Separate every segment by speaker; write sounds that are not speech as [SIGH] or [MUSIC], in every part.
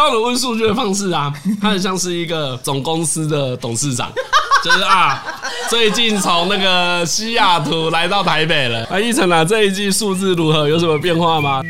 Speaker 1: 招人问数据的方式啊，[LAUGHS] 他很像是一个总公司的董事长，[LAUGHS] 就是啊，最近从那个西雅图来到台北了。啊，一成啊，这一季数字如何？有什么变化吗？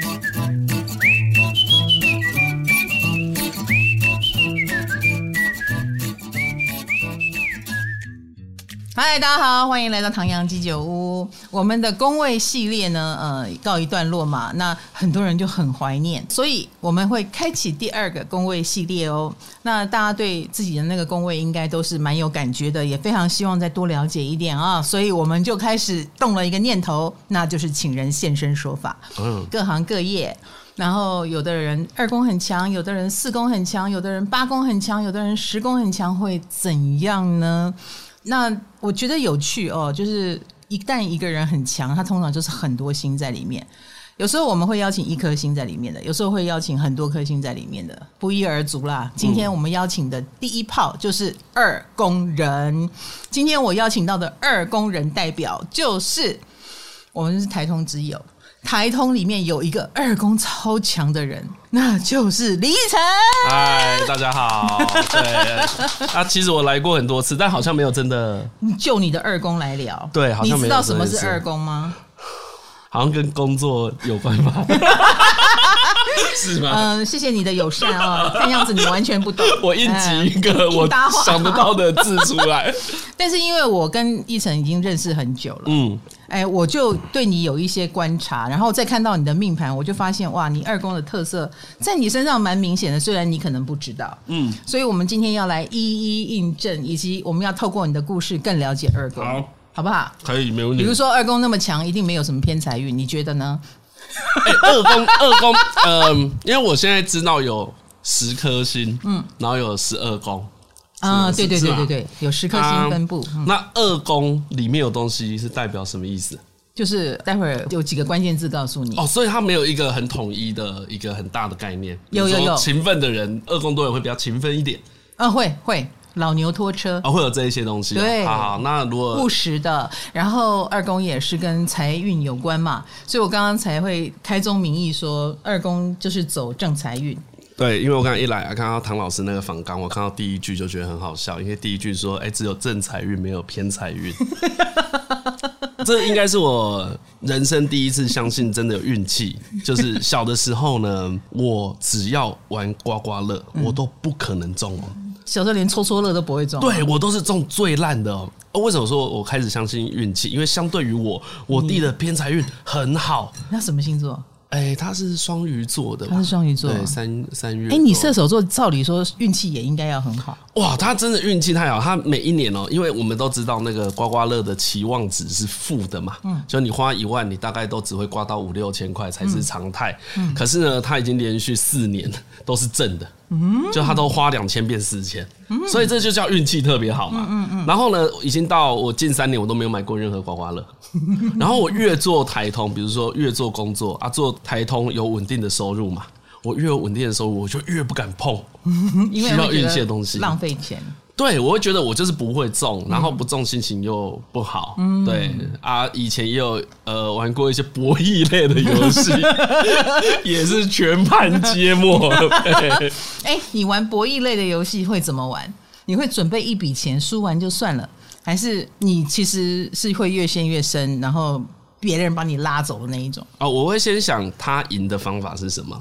Speaker 2: 嗨，大家好，欢迎来到唐阳鸡酒屋。我们的工位系列呢，呃，告一段落嘛。那很多人就很怀念，所以我们会开启第二个工位系列哦。那大家对自己的那个工位应该都是蛮有感觉的，也非常希望再多了解一点啊。所以我们就开始动了一个念头，那就是请人现身说法。嗯，各行各业，然后有的人二宫很强，有的人四宫很强，有的人八宫很强，有的人十宫很强，会怎样呢？那我觉得有趣哦，就是一旦一个人很强，他通常就是很多星在里面。有时候我们会邀请一颗星在里面的，有时候会邀请很多颗星在里面的，不一而足啦。今天我们邀请的第一炮就是二宫人。今天我邀请到的二宫人代表就是我们是台通之友。台通里面有一个二宫超强的人，那就是李奕晨。
Speaker 1: 嗨，大家好。对，啊，其实我来过很多次，但好像没有真的 [LAUGHS]
Speaker 2: 就你的二宫来聊。
Speaker 1: 对，好像没有。
Speaker 2: 你知道什么是二宫吗？
Speaker 1: 好像跟工作有关吧。[LAUGHS] 是吗？
Speaker 2: 嗯，谢谢你的友善哦。看样子你完全不懂。[LAUGHS]
Speaker 1: 我硬挤一个我想不到的字出来。[LAUGHS]
Speaker 2: 但是因为我跟一成已经认识很久了，嗯，哎，我就对你有一些观察，然后再看到你的命盘，我就发现哇，你二宫的特色在你身上蛮明显的，虽然你可能不知道，嗯，所以我们今天要来一一印证，以及我们要透过你的故事更了解二宫，好，好不好？
Speaker 1: 可以，没问题。
Speaker 2: 比如说二宫那么强，一定没有什么偏财运，你觉得呢？
Speaker 1: 欸、二宫 [LAUGHS] 二宫，嗯、呃，因为我现在知道有十颗星，嗯，然后有十二宫，
Speaker 2: 啊，对对对对对，有十颗星分布。
Speaker 1: 啊、那二宫里面有东西是代表什么意思？
Speaker 2: 就是待会儿有几个关键字告诉你
Speaker 1: 哦，所以它没有一个很统一的一个很大的概念。
Speaker 2: 有有有，
Speaker 1: 勤奋的人，二宫都有会比较勤奋一点。
Speaker 2: 啊，会会。老牛拖车
Speaker 1: 啊、哦，会有这一些东西。
Speaker 2: 对，
Speaker 1: 好，好，那如果
Speaker 2: 务实的，然后二宫也是跟财运有关嘛，所以我刚刚才会开宗明义说二宫就是走正财运。
Speaker 1: 对，因为我刚刚一来啊，看到唐老师那个访纲，我看到第一句就觉得很好笑，因为第一句说，哎，只有正财运，没有偏财运。[LAUGHS] 这应该是我人生第一次相信真的有运气，就是小的时候呢，我只要玩刮刮乐，我都不可能中。
Speaker 2: 小时候连搓搓乐都不会中，
Speaker 1: 对，我都是中最烂的。为什么说我开始相信运气？因为相对于我，我弟的偏财运很好。
Speaker 2: 那什么星座？
Speaker 1: 哎，他是双鱼座的，
Speaker 2: 他是双鱼座，
Speaker 1: 对，三三月。
Speaker 2: 哎，你射手座，照理说运气也应该要很好。
Speaker 1: 哇，他真的运气太好，他每一年哦，因为我们都知道那个刮刮乐的期望值是负的嘛，嗯，就你花一万，你大概都只会刮到五六千块才是常态。嗯，可是呢，他已经连续四年都是正的，嗯，就他都花两千变四千，所以这就叫运气特别好嘛。嗯嗯。然后呢，已经到我近三年我都没有买过任何刮刮乐，[LAUGHS] 然后我越做台通，比如说越做工作啊，做台通有稳定的收入嘛。我越有稳定的收入，我就越不敢碰 [LAUGHS] 需要运气的东西，
Speaker 2: 浪费钱。
Speaker 1: 对，我会觉得我就是不会中，然后不中心情又不好。嗯，对啊，以前也有呃玩过一些博弈类的游戏，[LAUGHS] 也是全盘皆墨。[LAUGHS]
Speaker 2: 哎，你玩博弈类的游戏会怎么玩？你会准备一笔钱，输完就算了，还是你其实是会越陷越深，然后别人把你拉走的那一种？
Speaker 1: 哦，我会先想他赢的方法是什么。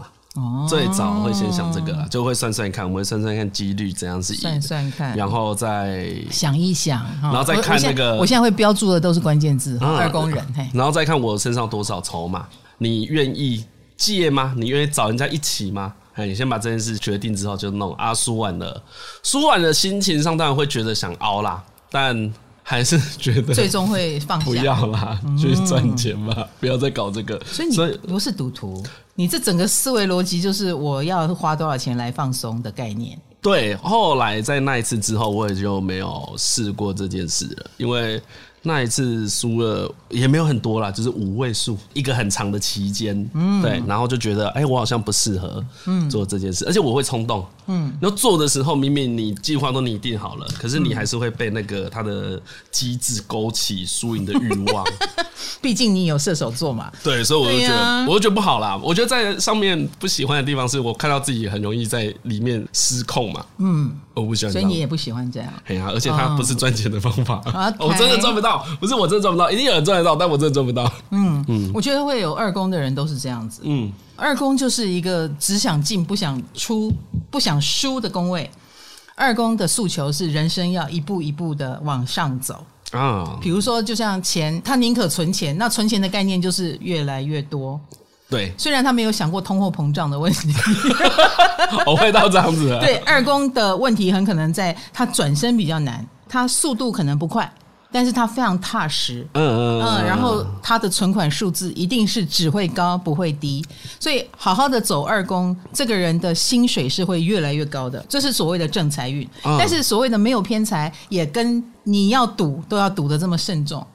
Speaker 1: 最早会先想这个，就会算算看，我们会算算看几率怎样是赢，
Speaker 2: 算算看，
Speaker 1: 然后再
Speaker 2: 想一想，
Speaker 1: 然后再看那个。
Speaker 2: 我现在会标注的都是关键字，二宫人，
Speaker 1: 然后再看我身上多少筹码，你愿意借吗？你愿意找人家一起吗？哎，你先把这件事决定之后就弄。啊，输完了，输完的，心情上当然会觉得想凹啦，但还是觉得
Speaker 2: 最终会放下，
Speaker 1: 不要啦，去赚钱吧，不要再搞这个。
Speaker 2: 所以你不是赌徒。你这整个思维逻辑就是我要花多少钱来放松的概念。
Speaker 1: 对，后来在那一次之后，我也就没有试过这件事了，因为那一次输了也没有很多啦，就是五位数，一个很长的期间，嗯，对，然后就觉得，哎、欸，我好像不适合，嗯，做这件事，而且我会冲动，嗯，然后做的时候，明明你计划都拟定好了，可是你还是会被那个他的机制勾起输赢的欲望，[LAUGHS]
Speaker 2: 毕竟你有射手座嘛，
Speaker 1: 对，所以我就觉得，啊、我就觉得不好啦。我觉得在上面不喜欢的地方，是我看到自己很容易在里面失控嘛，嗯，我不喜欢，
Speaker 2: 所以你也不喜欢这样，
Speaker 1: 哎呀，而且它不是赚钱的方法，哦、[LAUGHS] 我真的赚不到。不是我真的赚不到，一定有人赚得到，但我真的赚不到。
Speaker 2: 嗯嗯，我觉得会有二宫的人都是这样子。嗯，二宫就是一个只想进不想出、不想输的宫位。二宫的诉求是人生要一步一步的往上走啊。比如说，就像钱，他宁可存钱，那存钱的概念就是越来越多。
Speaker 1: 对，
Speaker 2: 虽然他没有想过通货膨胀的问题，[LAUGHS]
Speaker 1: 我会到这样子。
Speaker 2: 对，二宫的问题很可能在他转身比较难，他速度可能不快。但是他非常踏实，嗯嗯嗯，然后他的存款数字一定是只会高不会低，所以好好的走二宫，这个人的薪水是会越来越高的，这是所谓的正财运。但是所谓的没有偏财，也跟你要赌都要赌的这么慎重，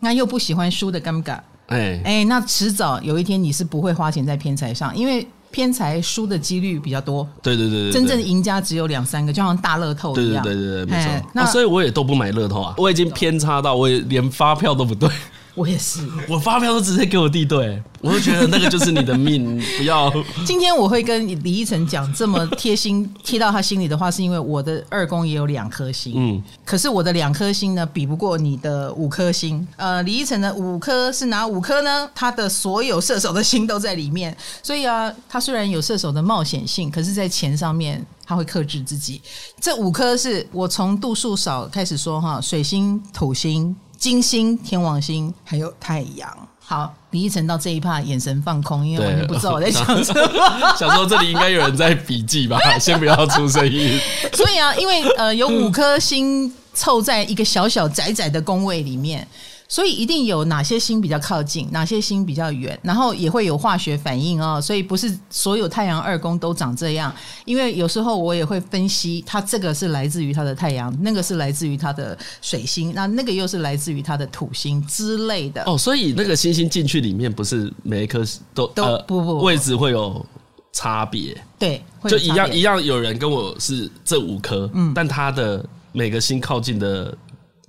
Speaker 2: 那又不喜欢输的尴尬，哎。哎，那迟早有一天你是不会花钱在偏财上，因为。偏财输的几率比较多，
Speaker 1: 对对对，对，
Speaker 2: 真正赢家只有两三个，就像大乐透一样，
Speaker 1: 对对对对，没错。那、啊、所以我也都不买乐透啊，我已经偏差到我也连发票都不对。
Speaker 2: 我也是，
Speaker 1: 我发票都直接给我弟对，我就觉得那个就是你的命，[LAUGHS] 不要。
Speaker 2: 今天我会跟李依晨讲这么贴心贴到他心里的话，是因为我的二宫也有两颗星，嗯，可是我的两颗星呢，比不过你的五颗星。呃，李依晨的五颗是哪五颗呢？他的所有射手的心都在里面，所以啊，他虽然有射手的冒险性，可是在钱上面他会克制自己。这五颗是我从度数少开始说哈，水星、土星。金星、天王星还有太阳。好，李依晨到这一趴眼神放空，因为完全不知道我在想什么。[LAUGHS]
Speaker 1: 想说这里应该有人在笔记吧？[LAUGHS] 先不要出声音。
Speaker 2: 所以啊，因为呃有五颗星凑在一个小小窄窄的宫位里面。所以一定有哪些星比较靠近，哪些星比较远，然后也会有化学反应哦。所以不是所有太阳二宫都长这样，因为有时候我也会分析，它这个是来自于它的太阳，那个是来自于它的水星，那那个又是来自于它的土星之类的。
Speaker 1: 哦，所以那个星星进去里面，不是每一颗都
Speaker 2: 都、呃、不，不不
Speaker 1: 位置会有差别，
Speaker 2: 对，
Speaker 1: 就一样一样，有人跟我是这五颗，嗯，但他的每个星靠近的。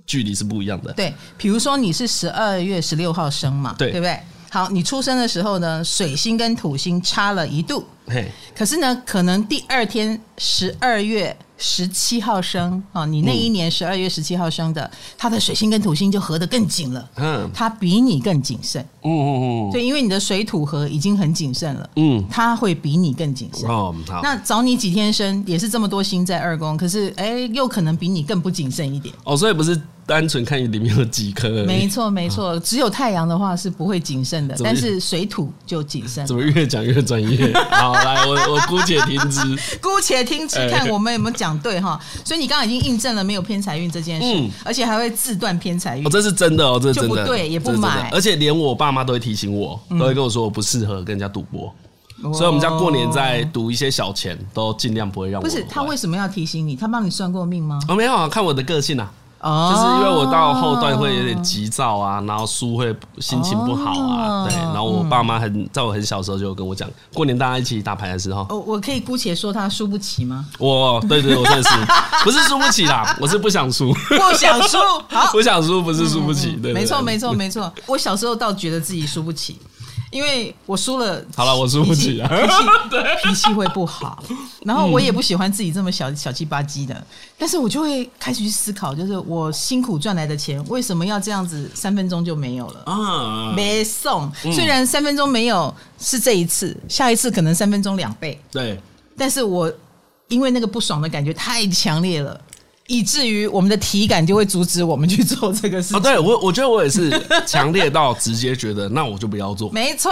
Speaker 1: 距离是不一样的。
Speaker 2: 对，比如说你是十二月十六号生嘛，对，对不对？好，你出生的时候呢，水星跟土星差了一度，嘿，可是呢，可能第二天十二月十七号生啊，你那一年十二月十七号生的，嗯，他的水星跟土星就合得更紧了，嗯，他比你更谨慎，嗯嗯嗯，对，因为你的水土合已经很谨慎了，嗯，他会比你更谨慎。哦，好，那找你几天生也是这么多星在二宫，可是哎，又可能比你更不谨慎一点。哦，
Speaker 1: 所以不是。单纯看你里面有几颗，
Speaker 2: 没错没错，只有太阳的话是不会谨慎的，但是水土就谨慎。
Speaker 1: 怎么越讲越专业？[LAUGHS] 好，来，我我姑且听之，
Speaker 2: 姑且听之，看我们有没有讲对哈。所以你刚刚已经印证了没有偏财运这件事，嗯，而且还会自断偏财运。
Speaker 1: 哦，这是真的哦，这是真的，
Speaker 2: 对，也不买，
Speaker 1: 而且连我爸妈都会提醒我，都会跟我说我不适合跟人家赌博，所以我们家过年在赌一些小钱，都尽量不会让我。
Speaker 2: 不是他为什么要提醒你？他帮你算过命吗？
Speaker 1: 哦，没有啊，看我的个性啊。就是因为我到后段会有点急躁啊，然后输会心情不好啊，对，然后我爸妈很在我很小时候就跟我讲，过年大家一起打牌的时候，
Speaker 2: 哦，我可以姑且说他输不起吗？
Speaker 1: 我，对对，我真的是不是输不起啦，[LAUGHS] 我是不想输，
Speaker 2: 不想输，好，[LAUGHS]
Speaker 1: 不想输不是输不起，对，
Speaker 2: 没错没错没错，我小时候倒觉得自己输不起。因为我输了，
Speaker 1: 好了，我输不起啊，[LAUGHS]
Speaker 2: 脾气会不好，然后我也不喜欢自己这么小小气吧唧的，但是我就会开始去思考，就是我辛苦赚来的钱为什么要这样子三分钟就没有了。啊？没送，虽然三分钟没有是这一次，下一次可能三分钟两倍，
Speaker 1: 对，
Speaker 2: 但是我因为那个不爽的感觉太强烈了。以至于我们的体感就会阻止我们去做这个事情。哦，
Speaker 1: 对我，我觉得我也是强烈到直接觉得，那我就不要做。
Speaker 2: 没错，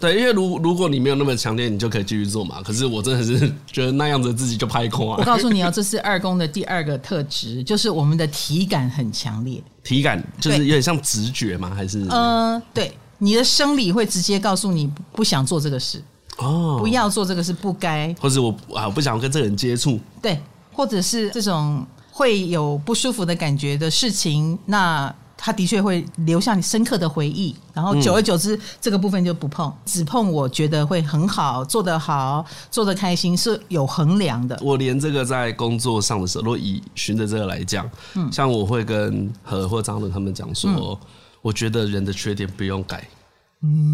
Speaker 1: 对，因为如如果你没有那么强烈，你就可以继续做嘛。可是我真的是觉得那样子自己就拍空啊。
Speaker 2: 我告诉你哦，这是二宫的第二个特质，就是我们的体感很强烈。
Speaker 1: 体感就是有点像直觉吗？还是？
Speaker 2: 嗯，对，你的生理会直接告诉你不想做这个事哦，不要做这个事，不该，
Speaker 1: 或者我啊我不想跟这个人接触，
Speaker 2: 对，或者是这种。会有不舒服的感觉的事情，那他的确会留下你深刻的回忆，然后久而久之，嗯、这个部分就不碰，只碰我觉得会很好，做得好，做得开心，是有衡量的。
Speaker 1: 我连这个在工作上的时候，如果以循着这个来讲，嗯，像我会跟何或张伦他们讲说，嗯、我觉得人的缺点不用改。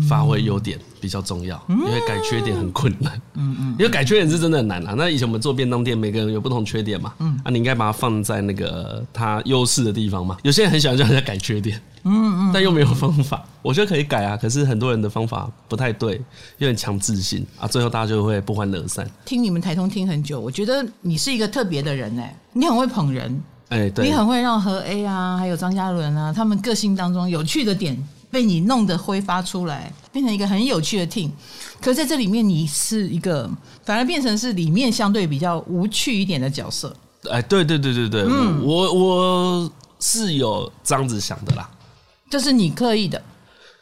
Speaker 1: 发挥优点比较重要，因为改缺点很困难。嗯嗯，因为改缺点是真的很难啊。那以前我们做便当店，每个人有不同缺点嘛。嗯，啊，你应该把它放在那个它优势的地方嘛。有些人很喜欢叫人家改缺点，嗯嗯，但又没有方法。我觉得可以改啊，可是很多人的方法不太对，有点强制性啊，最后大家就会不欢而散。
Speaker 2: 听你们台通听很久，我觉得你是一个特别的人哎，你很会捧人，
Speaker 1: 哎，对，
Speaker 2: 你很会让何 A 啊，还有张嘉伦啊，他们个性当中有趣的点。被你弄得挥发出来，变成一个很有趣的 team。可是在这里面，你是一个反而变成是里面相对比较无趣一点的角色。
Speaker 1: 哎，对对对对对，嗯，我我是有这样子想的啦。
Speaker 2: 这是你刻意的，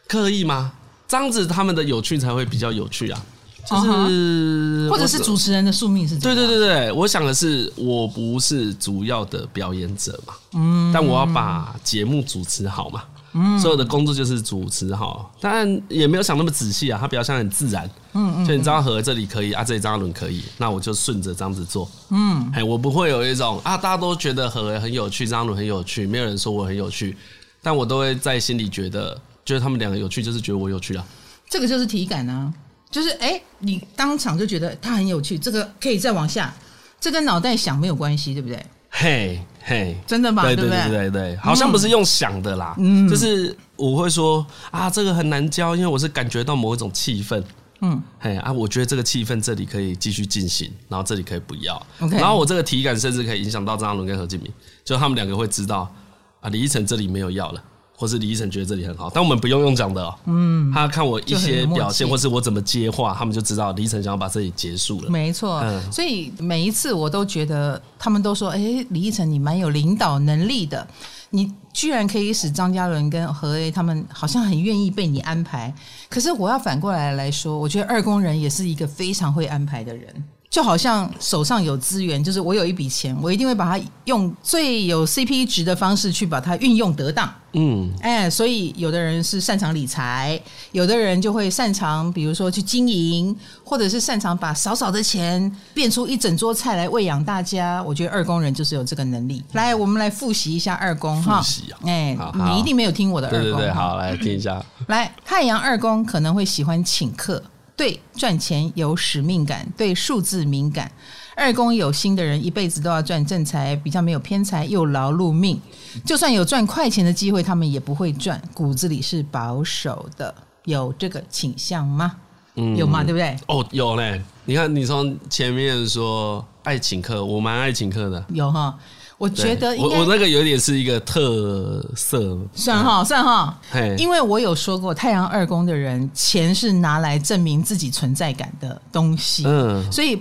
Speaker 1: 刻意吗？这样子他们的有趣才会比较有趣啊。就是
Speaker 2: 或者是主持人的宿命是。
Speaker 1: 对对对对，我想的是，我不是主要的表演者嘛，嗯，但我要把节目主持好嘛。嗯，所有的工作就是主持好，当然也没有想那么仔细啊，他比较像很自然。嗯嗯，就你知道和这里可以啊，这里张伦可以，那我就顺着这样子做。嗯，哎，我不会有一种啊，大家都觉得和很有趣，张伦很有趣，没有人说我很有趣，但我都会在心里觉得，觉得他们两个有趣，就是觉得我有趣啊。
Speaker 2: 这个就是体感啊，就是哎，你当场就觉得他很有趣，这个可以再往下，这跟脑袋想没有关系，对不对？
Speaker 1: 嘿，嘿，
Speaker 2: 真的吗？
Speaker 1: 对对对？对对，好像不是用想的啦，嗯，就是我会说啊，这个很难教，因为我是感觉到某一种气氛，嗯，嘿啊，我觉得这个气氛这里可以继续进行，然后这里可以不要，OK，然后我这个体感甚至可以影响到张嘉伦跟何敬明，就他们两个会知道啊，李依晨这里没有要了。或是李依晨觉得这里很好，但我们不用用讲的哦。嗯，他看我一些表现，或是我怎么接话，他们就知道李依晨想要把这里结束了。
Speaker 2: 没错，嗯，所以每一次我都觉得，他们都说：“哎，李依晨，你蛮有领导能力的，你居然可以使张嘉伦跟何 A 他们好像很愿意被你安排。”可是我要反过来来说，我觉得二宫人也是一个非常会安排的人。就好像手上有资源，就是我有一笔钱，我一定会把它用最有 CP 值的方式去把它运用得当。嗯，哎，所以有的人是擅长理财，有的人就会擅长，比如说去经营，或者是擅长把少少的钱变出一整桌菜来喂养大家。我觉得二宫人就是有这个能力。来，我们来复习一下二宫哈。复习啊！哎，你一定没有听我的二宫。
Speaker 1: 对对对，好，来听一下。
Speaker 2: 来，太阳二宫可能会喜欢请客。对赚钱有使命感，对数字敏感。二宫有心的人一辈子都要赚正财，比较没有偏财，又劳碌命。就算有赚快钱的机会，他们也不会赚，骨子里是保守的。有这个倾向吗？嗯，有吗？对不对？
Speaker 1: 哦，有嘞。你看，你从前面说爱请客，我蛮爱请客的。
Speaker 2: 有哈。我觉得，
Speaker 1: 我我那个有点是一个特色，
Speaker 2: 算哈算哈，因为我有说过，太阳二宫的人钱是拿来证明自己存在感的东西，嗯，所以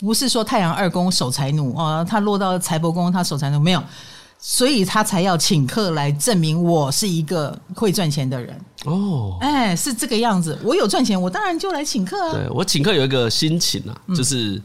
Speaker 2: 不是说太阳二宫守财奴哦，他落到财帛宫他守财奴没有，所以他才要请客来证明我是一个会赚钱的人。哦，哎，是这个样子，我有赚钱，我当然就来请客啊，
Speaker 1: 对，我请客有一个心情啊，就是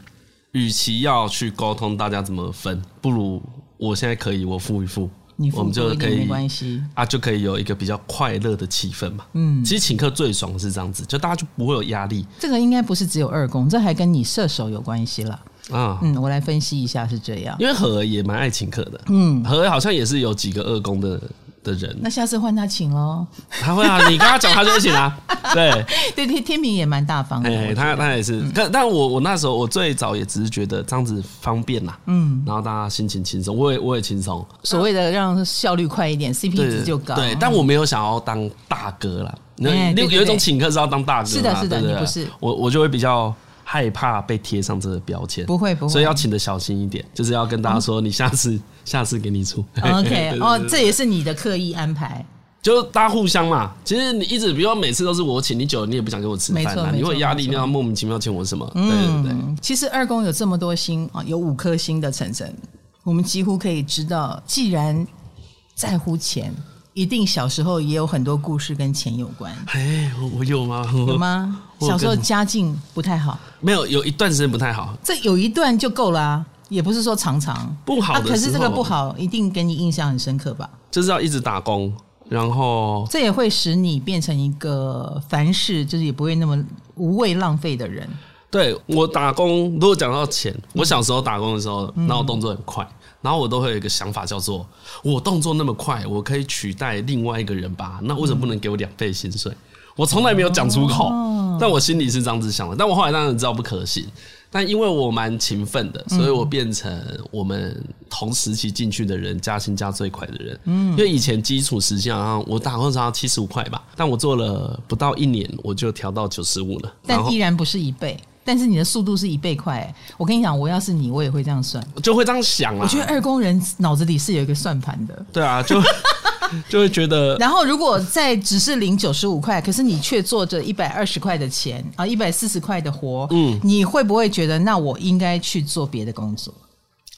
Speaker 1: 与其要去沟通大家怎么分，不如。我现在可以，我付一付，
Speaker 2: 你付我们就可以没关系
Speaker 1: 啊，就可以有一个比较快乐的气氛嘛。嗯，其实请客最爽的是这样子，就大家就不会有压力。
Speaker 2: 这个应该不是只有二宫，这还跟你射手有关系了啊。嗯，我来分析一下是这样，
Speaker 1: 因为何也蛮爱请客的。嗯，何好像也是有几个二宫的。的人，
Speaker 2: 那下次换他请喽。
Speaker 1: 他会啊，[LAUGHS] 你跟他讲，他就会请啊。对，[LAUGHS]
Speaker 2: 对天天明也蛮大方的。
Speaker 1: 哎，他他也是，但但我我那时候我最早也只是觉得这样子方便呐，嗯，然后大家心情轻松，我也我也轻松。
Speaker 2: 所谓的让效率快一点，CP 值就高。
Speaker 1: 对，但我没有想要当大哥啦。那有有一种请客是要当大哥，
Speaker 2: 是的，是的，你不是
Speaker 1: 我，我就会比较。害怕被贴上这个标签，
Speaker 2: 不会不会，
Speaker 1: 所以要请的小心一点，就是要跟大家说，你下次、嗯、[LAUGHS] 下次给你出。
Speaker 2: OK，[LAUGHS] 哦，这也是你的刻意安排，
Speaker 1: 就大家互相嘛。其实你一直，比如说每次都是我请你久了，你也不想跟我吃饭啊，你会压力，你要莫名其妙请我什么？嗯、对对对。
Speaker 2: 其实二宫有这么多星啊，有五颗星的晨晨，我们几乎可以知道，既然在乎钱。一定小时候也有很多故事跟钱有关。
Speaker 1: 哎，我有吗？[LAUGHS]
Speaker 2: 有吗？[LAUGHS] 小时候家境不太好。
Speaker 1: 没有，有一段时间不太好。
Speaker 2: 这有一段就够了啊，也不是说常常
Speaker 1: 不好。
Speaker 2: 可是这个不好，一定给你印象很深刻吧？
Speaker 1: 就是要一直打工然后
Speaker 2: 这也会使你变成一个凡事就是也不会那么无谓浪费的人。
Speaker 1: 对，我打工，如果讲到钱，我小时候打工的时候，那我动作很快，然后我都会有一个想法，叫做我动作那么快，我可以取代另外一个人吧？那为什么不能给我两倍薪水？我从来没有讲出口，但我心里是这样子想的。但我后来当然知道不可行。但因为我蛮勤奋的，所以我变成我们同时期进去的人加薪加最快的人。嗯，因为以前基础时薪好像我打工时要七十五块吧，但我做了不到一年，我就调到九十五了。
Speaker 2: 但依然不是一倍，但是你的速度是一倍快。我跟你讲，我要是你，我也会这样算，
Speaker 1: 就会这样想啊。
Speaker 2: 我觉得二工人脑子里是有一个算盘的。
Speaker 1: 对啊，就。[LAUGHS] 就会觉得，[LAUGHS]
Speaker 2: 然后如果在只是领九十五块，可是你却做着一百二十块的钱啊，一百四十块的活，嗯，你会不会觉得那我应该去做别的工作？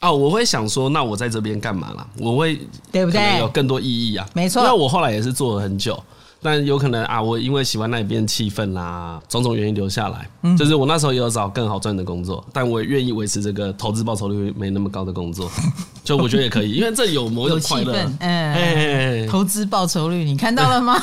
Speaker 1: 哦，我会想说，那我在这边干嘛啦？我会对不对？有更多意义啊，
Speaker 2: 没
Speaker 1: 错。那我后来也是做了很久。但有可能啊，我因为喜欢那边气氛啦，种种原因留下来。嗯，就是我那时候也有找更好赚的工作，但我也愿意维持这个投资报酬率没那么高的工作。[LAUGHS] 就我觉得也可以，因为这有某种快乐。
Speaker 2: 嗯，哎，投资报酬率你看到了吗？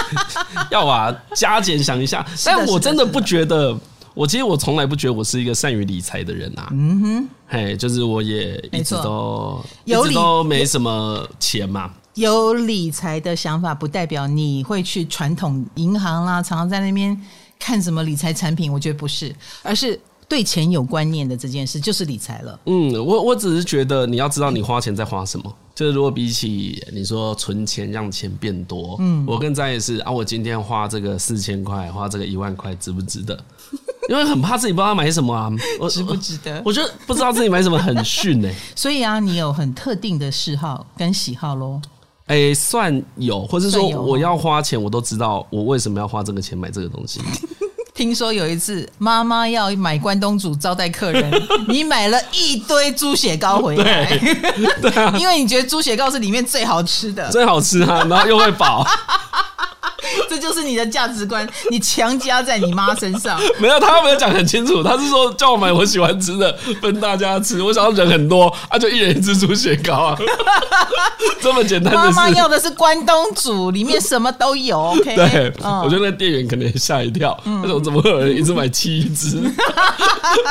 Speaker 2: [LAUGHS]
Speaker 1: 要啊，加减想一下。但我真的不觉得，我其实我从来不觉得我是一个善于理财的人啊。嗯哼，嘿，就是我也一直都一直都没什么钱嘛。
Speaker 2: 有理财的想法，不代表你会去传统银行啦，常常在那边看什么理财产品。我觉得不是，而是对钱有观念的这件事就是理财了。
Speaker 1: 嗯，我我只是觉得你要知道你花钱在花什么。就是如果比起你说存钱让钱变多，嗯，我更在意是啊，我今天花这个四千块，花这个一万块值不值得？[LAUGHS] 因为很怕自己不知道买什么啊，
Speaker 2: 我值不值得？
Speaker 1: 我觉得不知道自己买什么很逊哎。[LAUGHS]
Speaker 2: 所以啊，你有很特定的嗜好跟喜好喽。
Speaker 1: 哎、欸，算有，或是说我要花钱，我都知道我为什么要花这个钱买这个东西。
Speaker 2: 听说有一次妈妈要买关东煮招待客人，你买了一堆猪血糕回来，对，[LAUGHS] 对啊，因为你觉得猪血糕是里面最好吃的，
Speaker 1: 最好吃啊，然后又会饱。[LAUGHS]
Speaker 2: 这就是你的价值观，你强加在你妈身上。[LAUGHS]
Speaker 1: 没有，他没有讲很清楚，他是说叫我买我喜欢吃的，分大家吃。我想要人很多，啊，就一人一只猪血糕啊，[LAUGHS] 这么简单的事。
Speaker 2: 妈妈要的是关东煮，里面什么都有。OK，
Speaker 1: 对，嗯、我觉得那店员可能吓一跳，那种、嗯、怎么会有人一直买七只？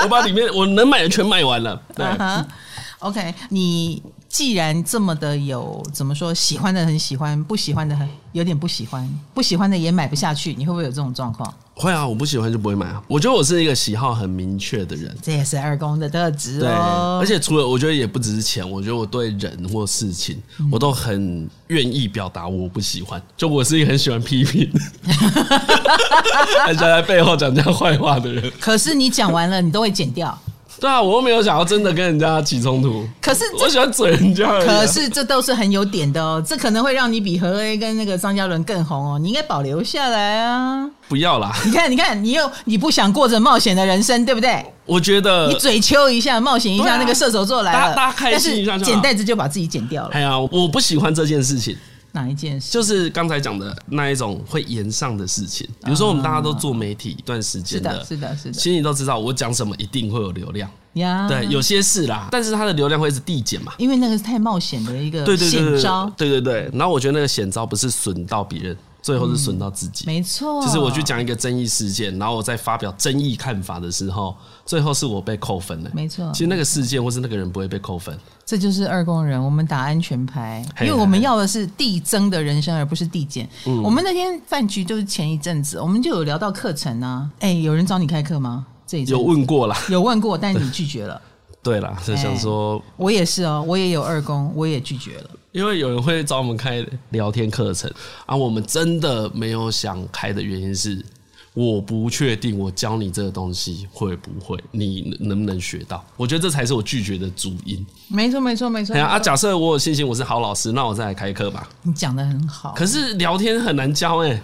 Speaker 1: 我把里面我能买的全买完了。对、uh
Speaker 2: huh.，OK，你。既然这么的有怎么说，喜欢的很喜欢，不喜欢的很有点不喜欢，不喜欢的也买不下去，你会不会有这种状况？
Speaker 1: 会啊，我不喜欢就不会买啊。我觉得我是一个喜好很明确的人，
Speaker 2: 这也是二宫的特质哦。
Speaker 1: 对，而且除了我觉得也不只是钱，我觉得我对人或事情，我都很愿意表达我不喜欢。就我是一个很喜欢批评，[LAUGHS] [LAUGHS] 还在背后讲这样坏话的人。
Speaker 2: 可是你讲完了，你都会剪掉。
Speaker 1: 对啊，我又没有想要真的跟人家起冲突。
Speaker 2: 可是
Speaker 1: 我喜欢嘴人家。
Speaker 2: 可是这都是很有点的哦，这可能会让你比何 A 跟那个张嘉伦更红哦。你应该保留下来啊！
Speaker 1: 不要啦！
Speaker 2: 你看，你看，你又你不想过着冒险的人生，对不对？
Speaker 1: 我觉得
Speaker 2: 你嘴秋一下，冒险一下，那个射手座来了，
Speaker 1: 大家开心一下就好。
Speaker 2: 剪带子就把自己剪掉了。
Speaker 1: 哎呀，我不喜欢这件事情。
Speaker 2: 哪一件事？
Speaker 1: 就是刚才讲的那一种会延上的事情。比如说，我们大家都做媒体一段时间的，
Speaker 2: 是的，是的，
Speaker 1: 其实你都知道，我讲什么一定会有流量呀。对，有些事啦，但是它的流量会是递减嘛，
Speaker 2: 因为那个是太冒险的一个险招。
Speaker 1: 对对对，然后我觉得那个险招不是损到别人。最后是损到自己，
Speaker 2: 没错。
Speaker 1: 就是我去讲一个争议事件，然后我在发表争议看法的时候，最后是我被扣分了。
Speaker 2: 没错，
Speaker 1: 其实那个事件或是那个人不会被扣分。
Speaker 2: 这就是二宫人，我们打安全牌，因为我们要的是递增的人生，而不是递减。嗯，我们那天饭局就是前一阵子，我们就有聊到课程啊。哎，有人找你开课吗？这一阵
Speaker 1: 有问过了，
Speaker 2: 有问过，但是你拒绝了。[LAUGHS]
Speaker 1: 对了，是想说，
Speaker 2: 我也是哦，我也有二宫，我也拒绝了。
Speaker 1: 因为有人会找我们开聊天课程，而我们真的没有想开的原因是，我不确定我教你这个东西会不会，你能不能学到？我觉得这才是我拒绝的主因。
Speaker 2: 没错，没错，没错。
Speaker 1: 对啊，假设我有信心我是好老师，那我再来开课吧。
Speaker 2: 你讲的很好，
Speaker 1: 可是聊天很难教哎。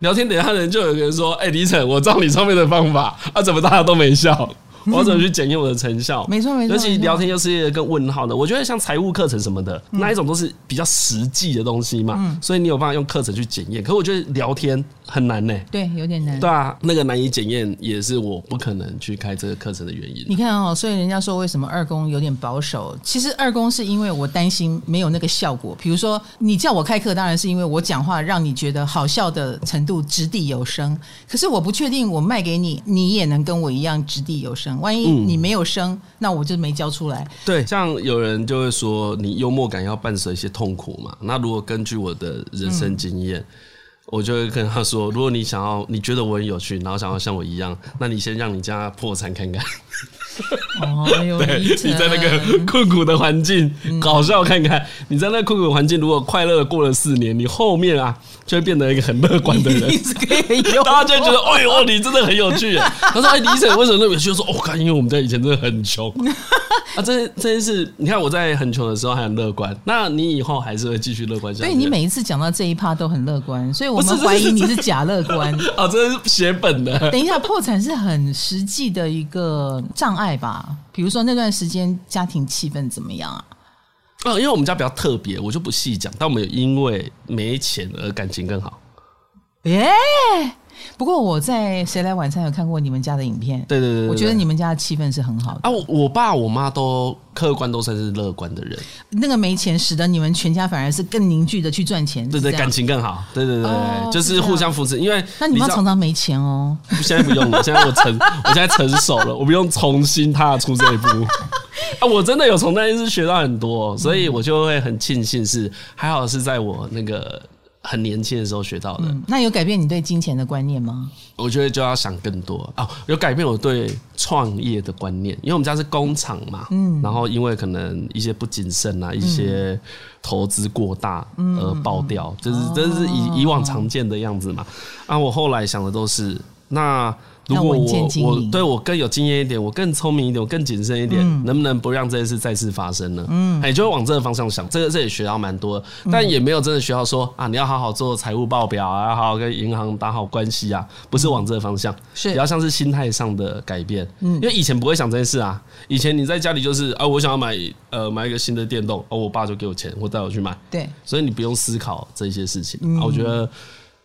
Speaker 1: 聊天等一下人就有个人说：“哎，李晨，我照你上面的方法，啊，怎么大家都没笑？” [LAUGHS] 我要怎么去检验我的成效？[LAUGHS]
Speaker 2: 没错没错，
Speaker 1: 尤其聊天又是一个更问号的。我觉得像财务课程什么的，
Speaker 2: 嗯、
Speaker 1: 那一种都是比较实际的东西嘛，嗯、所以你有办法用课程去检验。可是我觉得聊天很难呢、欸，
Speaker 2: 对，有点难。
Speaker 1: 对啊，那个难以检验也是我不可能去开这个课程的原因。
Speaker 2: 你看哦，所以人家说为什么二宫有点保守？其实二宫是因为我担心没有那个效果。比如说你叫我开课，当然是因为我讲话让你觉得好笑的程度掷地有声。可是我不确定我卖给你，你也能跟我一样掷地有声。万一你没有声，嗯、那我就没教出来。
Speaker 1: 对，像有人就会说，你幽默感要伴随一些痛苦嘛。那如果根据我的人生经验，嗯、我就会跟他说，如果你想要，你觉得我很有趣，然后想要像我一样，那你先让你家破产看看。
Speaker 2: 哦，[LAUGHS] 对，
Speaker 1: 你在那个困苦的环境搞笑看看，你在那个困苦环境如果快乐过了四年，你后面啊就会变得一个很乐观的人，大家就会觉得，哎呦，你真的很有趣。[LAUGHS] 他说，哎，李晨为什么那么有趣？说，哦，看，因为我们在以前真的很穷 [LAUGHS] 啊。这这件事，你看我在很穷的时候还很乐观，那你以后还是会继续乐观下去。
Speaker 2: 所以你每一次讲到这一趴都很乐观，所以我们怀疑你是假乐观
Speaker 1: 啊，[LAUGHS] 这是写本的。
Speaker 2: 等一下，破产是很实际的一个障碍。吧，比如说那段时间家庭气氛怎么样啊？
Speaker 1: 啊，因为我们家比较特别，我就不细讲。但我们有因为没钱而感情更好。
Speaker 2: 耶！不过我在《谁来晚餐》有看过你们家的影片，
Speaker 1: 对对对，
Speaker 2: 我觉得你们家的气氛是很好的
Speaker 1: 啊。我我爸我妈都客观都算是乐观的人。
Speaker 2: 那个没钱使得你们全家反而是更凝聚的去赚钱，
Speaker 1: 对对，感情更好。对对对，就是互相扶持。因为
Speaker 2: 那你妈常常没钱哦。[LAUGHS]
Speaker 1: 现在不用了，现在我成，我现在成熟了，我不用重新踏出这一步。[LAUGHS] 啊，我真的有从那件事学到很多，所以我就会很庆幸是还好是在我那个。很年轻的时候学到的。嗯，
Speaker 2: 那有改变你对金钱的观念吗？
Speaker 1: 我觉得就要想更多哦，有改变我对创业的观念，因为我们家是工厂嘛，嗯，然后因为可能一些不谨慎啊，一些投资过大而爆掉，就是这是以以往常见的样子嘛。啊，我后来想的都是那。如果我我对我更有经验一点，我更聪明一点，我更谨慎一点，嗯、能不能不让这件事再次发生呢？嗯，哎，就会往这个方向想。这个这也学到蛮多，但也没有真的学到说啊，你要好好做财务报表啊，要好好跟银行打好关系啊，不是往这个方向，是比较像是心态上的改变。嗯，因为以前不会想这件事啊，以前你在家里就是啊，我想要买呃买一个新的电动，哦，我爸就给我钱，我带我去买。对，所以你不用思考这些事情。嗯，我觉得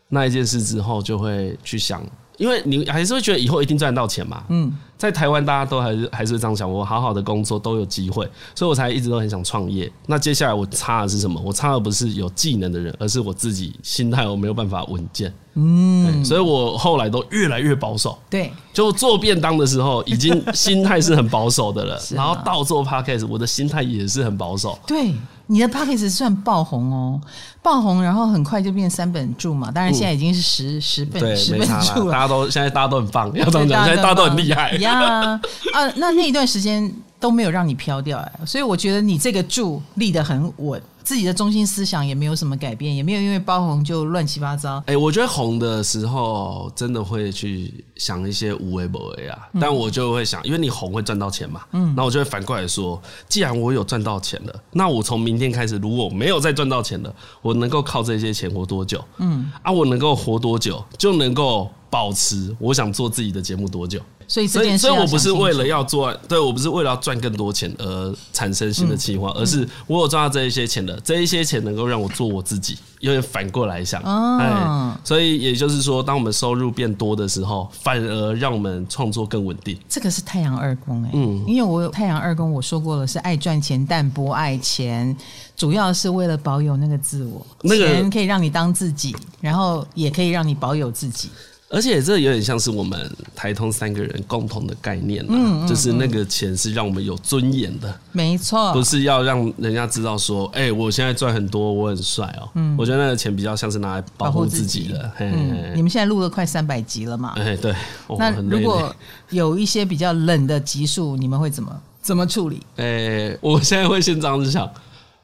Speaker 1: 那一件事之后就会去想。因为你还是会觉得以后一定赚得到钱嘛。嗯，在台湾大家都还是还是会这样想，我好好的工作都有机会，所以我才一直都很想创业。那接下来我差的是什么？我差的不是有技能的人，而是我自己心态我没有办法稳健。嗯，所以我后来都越来越保守。对，就做便当的时候，已经心态是很保守的了。然后到做 Podcast，我的心态也是很保守。
Speaker 2: 对。你的 p o c k e t 算爆红哦，爆红，然后很快就变三本柱嘛。当然现在已经是十、嗯、十本十本柱了。
Speaker 1: 大家都现在大家都很棒，要这样讲，现在大家都很厉害
Speaker 2: 呀。啊，那那一段时间都没有让你飘掉哎，所以我觉得你这个柱立得很稳。自己的中心思想也没有什么改变，也没有因为包红就乱七八糟。
Speaker 1: 哎，我觉得红的时候真的会去想一些无为不为啊，但我就会想，因为你红会赚到钱嘛，嗯，那我就会反过来说，既然我有赚到钱了，那我从明天开始，如果没有再赚到钱了，我能够靠这些钱活多久？嗯，啊，我能够活多久，就能够保持我想做自己的节目多久。
Speaker 2: 所以这件事，
Speaker 1: 所以我不是为了要做，对我不是为了要赚更多钱而产生新的计划，而是我有赚到这一些钱的，这一些钱能够让我做我自己。有点反过来想，哎，所以也就是说，当我们收入变多的时候，反而让我们创作更稳定。
Speaker 2: 这个是太阳二宫哎，嗯，因为我有太阳二宫，我说过了是爱赚钱但不爱钱，主要是为了保有那个自我。那个钱可以让你当自己，然后也可以让你保有自己。
Speaker 1: 而且这有点像是我们台通三个人共同的概念，嗯，就是那个钱是让我们有尊严的，
Speaker 2: 没错，
Speaker 1: 不是要让人家知道说，哎，我现在赚很多，我很帅哦。嗯，我觉得那个钱比较像是拿来保护自己的。
Speaker 2: 嗯，你们现在录了快三百集了嘛？
Speaker 1: 哎，对。
Speaker 2: 那如果有一些比较冷的集数，你们会怎么怎么处理？
Speaker 1: 哎，我现在会先这样子想。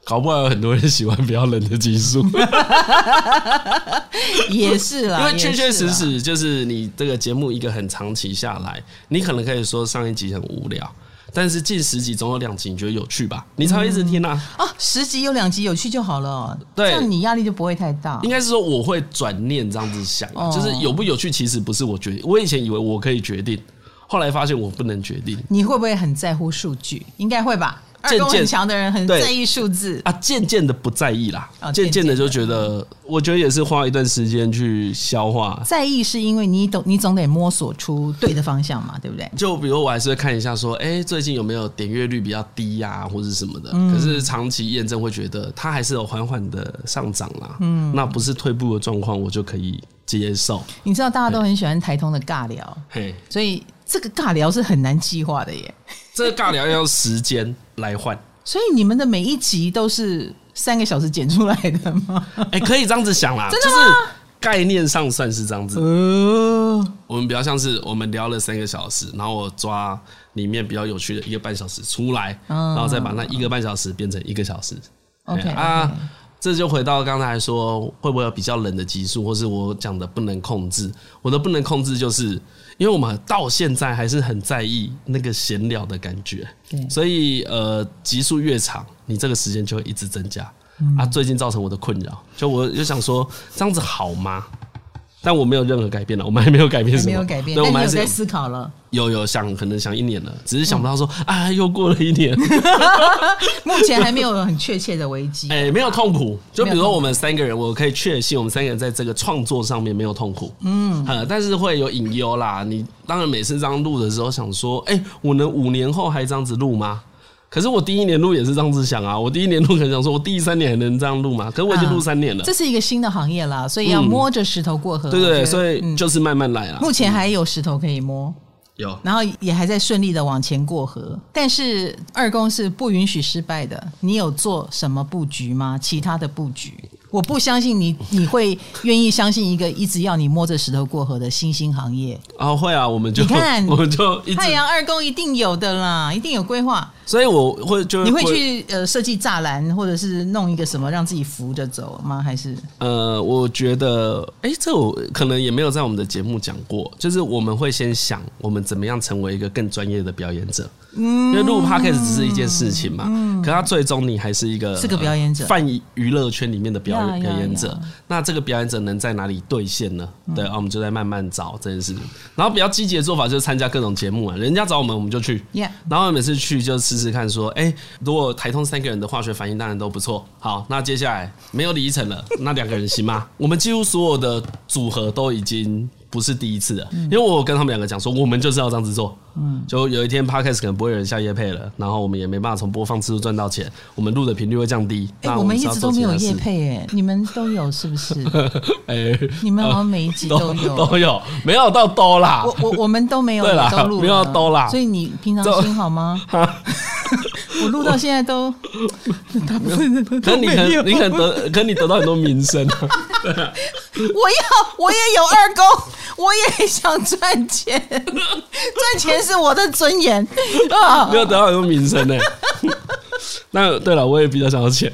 Speaker 1: 搞不好有很多人喜欢比较冷的技术，[LAUGHS]
Speaker 2: 也是啦。
Speaker 1: 因为确确实实就是你这个节目一个很长期下来，你可能可以说上一集很无聊，但是近十集总有两集你觉得有趣吧？你才会一直听啊。
Speaker 2: 啊，十集有两集有趣就好了，对，这样你压力就不会太大。
Speaker 1: 应该是说我会转念这样子想，就是有不有趣其实不是我决定。我以前以为我可以决定。后来发现我不能决定。
Speaker 2: 你会不会很在乎数据？应该会吧。二宫很强的人很在意数字
Speaker 1: 啊，渐渐的不在意啦，渐渐的就觉得，我觉得也是花一段时间去消化。
Speaker 2: 在意是因为你懂，你总得摸索出对的方向嘛，对不对？
Speaker 1: 就比如我还是会看一下，说，哎，最近有没有点阅率比较低呀，或者什么的。可是长期验证会觉得，它还是有缓缓的上涨啦。嗯，那不是退步的状况，我就可以接受。
Speaker 2: 你知道大家都很喜欢台通的尬聊，嘿，所以这个尬聊是很难计划的耶。
Speaker 1: 这个尬聊要用时间来换，
Speaker 2: 所以你们的每一集都是三个小时剪出来的吗？[LAUGHS]
Speaker 1: 哎，可以这样子想啦，[LAUGHS]
Speaker 2: 真的吗？
Speaker 1: 就是概念上算是这样子。呃，我们比较像是我们聊了三个小时，然后我抓里面比较有趣的一个半小时出来，然后再把那一个半小时变成一个小时。
Speaker 2: OK
Speaker 1: 啊，这就回到刚才说会不会有比较冷的集数，或是我讲的不能控制？我的不能控制就是。因为我们到现在还是很在意那个闲聊的感觉，所以呃，集数越长，你这个时间就会一直增加。啊，最近造成我的困扰，就我就想说，这样子好吗？但我没有任何改变了，我们还没有改变什么，
Speaker 2: 没有改变。对，我们还是在思考了，
Speaker 1: 有有想，可能想一年了，只是想不到说，啊，又过了一年，[LAUGHS]
Speaker 2: 目前还没有很确切的危机，[LAUGHS]
Speaker 1: 哎，没有痛苦。就比如说我们三个人，我可以确信我们三个人在这个创作上面没有痛苦，嗯，呃但是会有隐忧啦。你当然每次这样录的时候，想说，哎，我能五年后还这样子录吗？可是我第一年录也是这样子想啊，我第一年录可能想说，我第三年还能这样录吗？可是我已经录三年了，
Speaker 2: 这是一个新的行业啦，所以要摸着石头过河。
Speaker 1: 对对，所以就是慢慢来啊。
Speaker 2: 目前还有石头可以摸，
Speaker 1: 有，
Speaker 2: 然后也还在顺利的往前过河。但是二宫是不允许失败的，你有做什么布局吗？其他的布局？我不相信你，你会愿意相信一个一直要你摸着石头过河的新兴行业
Speaker 1: 啊？会啊，我们就
Speaker 2: 你看，[LAUGHS]
Speaker 1: 我们就
Speaker 2: 太阳二宫一定有的啦，一定有规划。
Speaker 1: 所以我会就
Speaker 2: 你会去呃设计栅栏，或者是弄一个什么让自己扶着走吗？还是
Speaker 1: 呃，我觉得哎、欸，这我可能也没有在我们的节目讲过，就是我们会先想我们怎么样成为一个更专业的表演者。嗯，因为录 podcast 只是一件事情嘛，嗯，可他最终你还是一个
Speaker 2: 是个表演者，
Speaker 1: 泛娱乐圈里面的表演表演者。那这个表演者能在哪里兑现呢？对，我们就在慢慢找这件事情。然后比较积极的做法就是参加各种节目啊，人家找我们我们就去。然后每次去就试试看，说，哎，如果台通三个人的化学反应当然都不错。好，那接下来没有李依晨了，[LAUGHS] 那两个人行吗？我们几乎所有的组合都已经。不是第一次了，因为我跟他们两个讲说，我们就是要这样子做。嗯，就有一天 Podcast 可能不会有人下夜配了，然后我们也没办法从播放次数赚到钱，我们录的频率会降低。
Speaker 2: 哎，我们一直都没有夜配，哎，你们都有是不是？[LAUGHS] 哎，你们好像每一集都有
Speaker 1: 都有，没有到多啦。
Speaker 2: 我我我们都没有
Speaker 1: 对啦，没有到多啦。
Speaker 2: 所以你平常心好吗？[LAUGHS] 我录到现在都大部分人都
Speaker 1: 可你可你可得可你得到很多名声啊。[LAUGHS]
Speaker 2: 我要我也有二宫。我也想赚钱，[LAUGHS] 赚钱是我的尊严 [LAUGHS] 啊！
Speaker 1: 没有得到很多名声呢。[LAUGHS] 那对了，我也比较想要钱。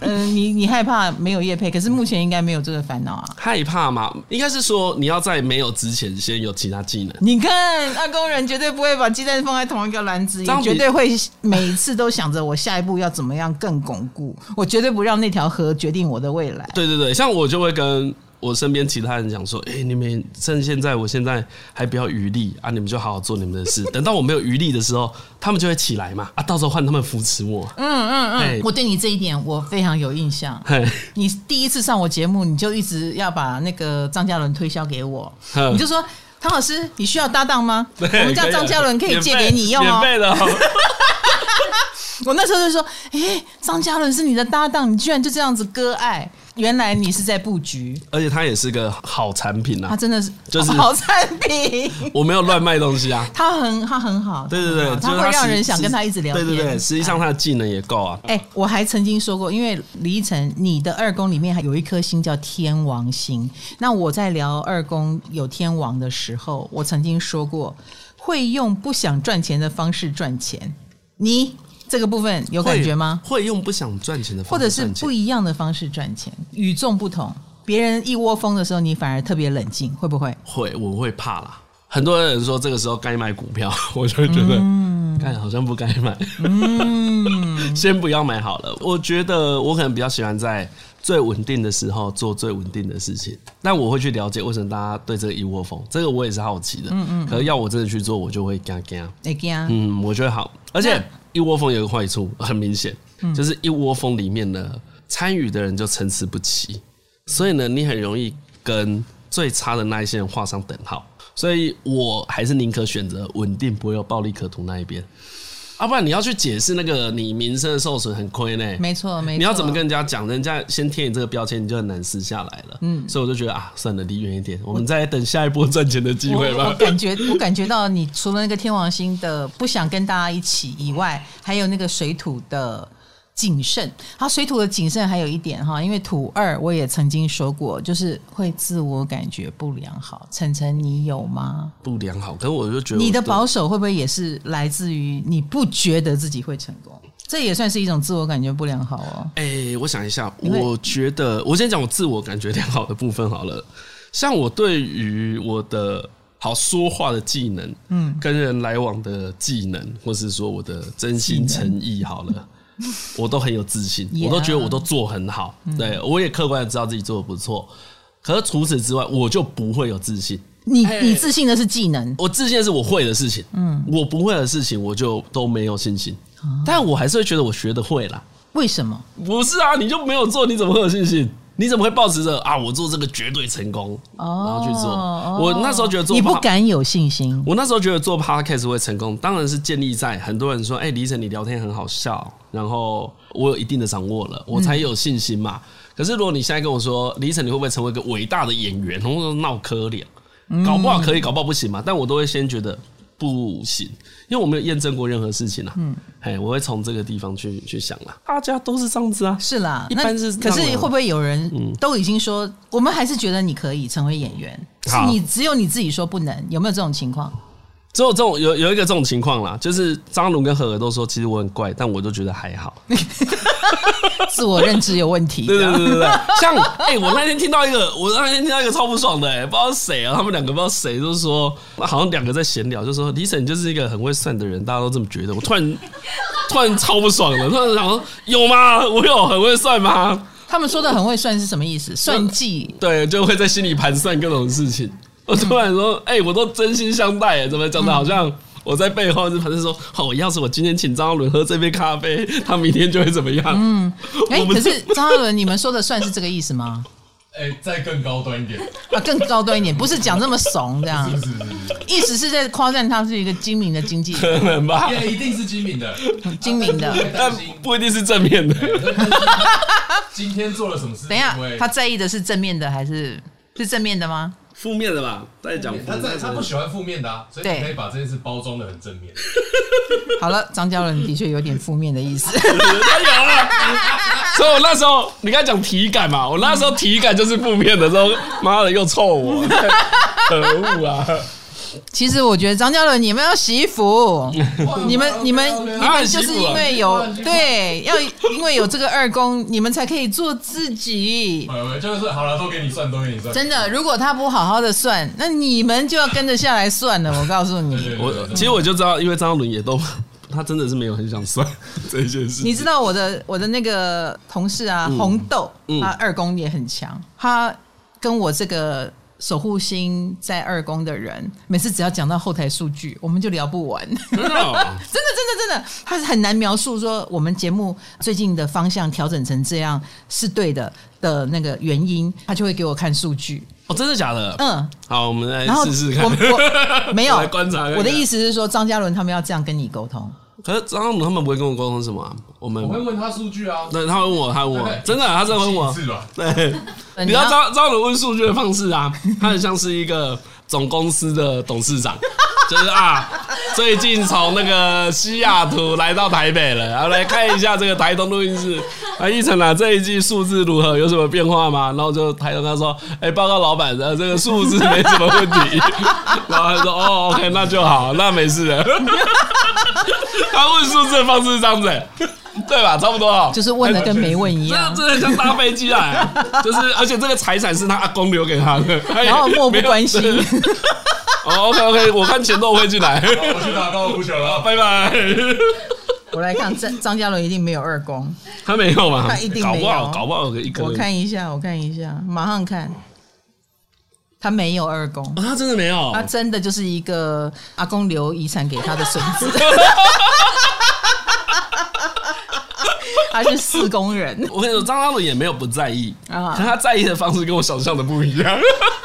Speaker 2: 嗯，你你害怕没有业配，可是目前应该没有这个烦恼啊。
Speaker 1: 害怕吗？应该是说你要在没有之前先有其他技能。
Speaker 2: 你看，二工人绝对不会把鸡蛋放在同一个篮子绝对会每次都想着我下一步要怎么样更巩固。我绝对不让那条河决定我的未来。
Speaker 1: 对对对，像我就会跟。我身边其他人讲说：“哎、欸，你们趁现在，我现在还比较余力啊，你们就好好做你们的事。[LAUGHS] 等到我没有余力的时候，他们就会起来嘛。啊，到时候换他们扶持我。嗯嗯嗯，欸、
Speaker 2: 我对你这一点我非常有印象。你第一次上我节目，你就一直要把那个张嘉伦推销给我，[LAUGHS] 你就说唐老师，你需要搭档吗？[LAUGHS] 我们家张嘉伦可以借给你用哦。免费的、哦。我那时候就说：哎、欸，张嘉伦是你的搭档，你居然就这样子割爱。”原来你是在布局，
Speaker 1: 而且它也是个好产品啊！
Speaker 2: 它真的是就是好产品，[LAUGHS]
Speaker 1: 我没有乱卖东西啊。
Speaker 2: 它很它很好，
Speaker 1: 对对对，
Speaker 2: 它会让人想跟他一直聊天。
Speaker 1: 对对对，实际上他的技能也够啊。
Speaker 2: 哎，我还曾经说过，因为李依晨，你的二宫里面还有一颗星叫天王星。那我在聊二宫有天王的时候，我曾经说过，会用不想赚钱的方式赚钱。你。这个部分有感觉吗？
Speaker 1: 会，会用不想赚钱的方式，
Speaker 2: 或者是不一样的方式赚钱，与众不同。别人一窝蜂的时候，你反而特别冷静，会不会？
Speaker 1: 会，我会怕啦。很多人说这个时候该买股票，[LAUGHS] 我就会觉得，嗯，嗯，看好像不该买。嗯，[LAUGHS] 先不要买好了。我觉得我可能比较喜欢在最稳定的时候做最稳定的事情。但我会去了解为什么大家对这个一窝蜂，这个我也是好奇的。嗯嗯。可是要我真的去做，我就会惊惊。
Speaker 2: 会惊。
Speaker 1: 嗯，我觉得好。而且一窝蜂有个坏处，很明显，就是一窝蜂里面呢，参与的人就参差不齐，所以呢，你很容易跟最差的那一些人画上等号。所以我还是宁可选择稳定，不会有暴力可图那一边，啊，不然你要去解释那个你名声的受损很亏呢。
Speaker 2: 没错，没错。
Speaker 1: 你要怎么跟人家讲？人家先贴你这个标签，你就很难撕下来了。嗯，所以我就觉得啊，算了，离远一点，我们再等下一波赚钱的机会吧。
Speaker 2: 我，我感觉，我感觉到你除了那个天王星的不想跟大家一起以外，还有那个水土的。谨慎，好，水土的谨慎还有一点哈，因为土二我也曾经说过，就是会自我感觉不良好。晨晨，你有吗？
Speaker 1: 不良好，可是我就觉得
Speaker 2: 你的保守会不会也是来自于你不觉得自己会成功？这也算是一种自我感觉不良好哦。
Speaker 1: 哎、欸，我想一下，我觉得我先讲我自我感觉良好的部分好了。像我对于我的好说话的技能，嗯，跟人来往的技能，或是说我的真心诚意，好了。我都很有自信我都觉得我都做很好，嗯、对我也客观的知道自己做的不错。可是除此之外，我就不会有自信。
Speaker 2: 你你自信的是技能，
Speaker 1: 我自信的是我会的事情。嗯，我不会的事情，我就都没有信心。但我还是会觉得我学的会啦。
Speaker 2: 为什么？
Speaker 1: 不是啊，你就没有做，你怎么会有信心？你怎么会抱持着啊？我做这个绝对成功，然后去做。我那时候觉得做，
Speaker 2: 你不敢有信心。
Speaker 1: 我那时候觉得做 podcast 会成功，当然是建立在很多人说：“哎，李晨，你聊天很好笑。”然后我有一定的掌握了，我才有信心嘛。可是如果你现在跟我说：“李晨，你会不会成为一个伟大的演员？”然后闹科脸，搞不好可以，搞不好不行嘛。但我都会先觉得。不行，因为我没有验证过任何事情啊。嗯，哎，我会从这个地方去去想啦。大家都是这样子啊，
Speaker 2: 是啦，
Speaker 1: 一般是。
Speaker 2: 可是会不会有人都已经说，我们还是觉得你可以成为演员？是你只有你自己说不能，有没有这种情况？
Speaker 1: 只有这种有有一个这种情况啦，就是张龙跟何何都说，其实我很怪，但我都觉得还好。[LAUGHS] [LAUGHS]
Speaker 2: 自我认知有问题。
Speaker 1: 对对对对对，像哎、欸，我那天听到一个，我那天听到一个超不爽的、欸，哎，不知道谁啊，他们两个不知道谁，就是说，好像两个在闲聊，就说李晨就是一个很会算的人，大家都这么觉得。我突然 [LAUGHS] 突然超不爽了，突然想说，有吗？我有很会算吗？
Speaker 2: 他们说的很会算是什么意思？算计？
Speaker 1: 对，就会在心里盘算各种事情。我突然说：“哎、欸，我都真心相待，哎，怎么讲的好像我在背后就反正说，好，要是我今天请张嘉伦喝这杯咖啡，他明天就会怎么样？”嗯，[LAUGHS]
Speaker 2: 哎、欸，可是张嘉伦，你们说的算是这个意思吗？[LAUGHS]
Speaker 3: 哎、欸，再更高端一点 [LAUGHS]
Speaker 2: 啊，更高端一点，不是讲这么怂这样，是是意思是在夸赞他是一个精明的经纪人，
Speaker 1: 可能吧？
Speaker 3: 也一定是精明的，
Speaker 2: 精明的，
Speaker 1: 但不一定是正面的。
Speaker 3: 今天做了什么事？
Speaker 2: 等一下，他在意的是正面的还是是正面的吗？
Speaker 1: 负面的吧，再讲。
Speaker 3: 他在他不喜欢负面的啊，所以你可以把这件事包装的很正面。
Speaker 2: 好了，张嘉伦的确有点负面的意思。[LAUGHS]
Speaker 1: 他有了，[LAUGHS] 所以我那时候你刚才讲体感嘛，我那时候体感就是负面的时候，妈的又臭我，[LAUGHS] 可恶啊！
Speaker 2: 其实我觉得张嘉伦，你们要洗衣服，[LAUGHS] 你们你们你们就是因为有对，要因为有这个二宫，你们才可以做自己。
Speaker 3: 就是好了，都给你算，都给你算。
Speaker 2: 真的，如果他不好好的算，那你们就要跟着下来算了。我告诉你，[LAUGHS]
Speaker 1: 我其实我就知道，因为张嘉伦也都，他真的是没有很想算这件事。[LAUGHS]
Speaker 2: 你知道我的我的那个同事啊，红豆，他二宫也很强，他跟我这个。守护星在二宫的人，每次只要讲到后台数据，我们就聊不完。真的，[LAUGHS] 真的，真的，他是很难描述说我们节目最近的方向调整成这样是对的的那个原因，他就会给我看数据。
Speaker 1: 哦，真的假的？嗯，好，我们来试试看。
Speaker 2: 我没有 [LAUGHS]
Speaker 1: 来观察。
Speaker 2: 我的意思是说，张嘉伦他们要这样跟你沟通。
Speaker 1: 可是张嘉伦他们不会跟我沟通什么、啊？我们
Speaker 3: 我会问他数据啊。
Speaker 1: 对，他会问我，他问我，真的、啊，他在问我。对。[LAUGHS] 你知道张张伦问数据的方式啊？他很像是一个总公司的董事长，[LAUGHS] 就是啊，最近从那个西雅图来到台北了，然后来看一下这个台东录音室。啊，[LAUGHS] 一成啊，这一季数字如何？有什么变化吗？然后就抬头他说：“哎、报告老板，呃，这个数字没什么问题。[LAUGHS] ”然后他说：“哦，OK，那就好，那没事了。”他问数字的方式是这样子。[LAUGHS] 对吧？差不多，
Speaker 2: 就是问的跟没问一样，
Speaker 1: 这真的像搭飞机啊！[LAUGHS] 就是，而且这个财产是他阿公留给他的，[LAUGHS]
Speaker 2: 然后漠不关心。
Speaker 1: 哦，OK OK，我看钱都会进来。
Speaker 3: 我去打高尔夫球了，
Speaker 1: 拜拜。
Speaker 2: 我来看张张嘉伦一定没有二公，
Speaker 1: 他没有吗？
Speaker 2: 他一定没有，
Speaker 1: 搞不好搞不好有一个。
Speaker 2: 我看一下，我看一下，马上看，他没有二公，
Speaker 1: 哦，他真的没有，
Speaker 2: 他真的就是一个阿公留遗产给他的孙子。他是四工人，[LAUGHS]
Speaker 1: 我跟你说，张嘉伦也没有不在意
Speaker 2: 啊，
Speaker 1: 可他在意的方式跟我想象的不一样。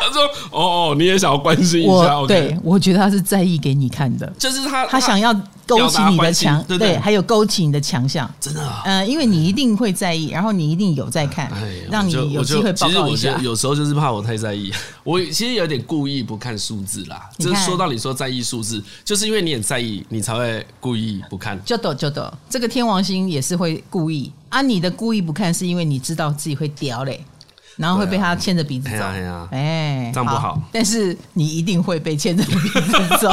Speaker 1: 他说：“哦哦，你也想要关心一下？”
Speaker 2: 我对，我觉得他是在意给你看的，
Speaker 1: 就是他
Speaker 2: 他想要勾起你的强，
Speaker 1: 对对，
Speaker 2: 还有勾起你的强项，
Speaker 1: 真的。
Speaker 2: 嗯，因为你一定会在意，然后你一定有在看，让你有机会报告一下。
Speaker 1: 其实我有时候就是怕我太在意，我其实有点故意不看数字啦。就是说到你说在意数字，就是因为你很在意，你才会故意不看。
Speaker 2: 就抖就抖，这个天王星也是会故意。啊，你的故意不看，是因为你知道自己会屌嘞，然后会被他牵着鼻子走。哎呀，哎，
Speaker 1: 这样不好。
Speaker 2: 但是你一定会被牵着鼻子走，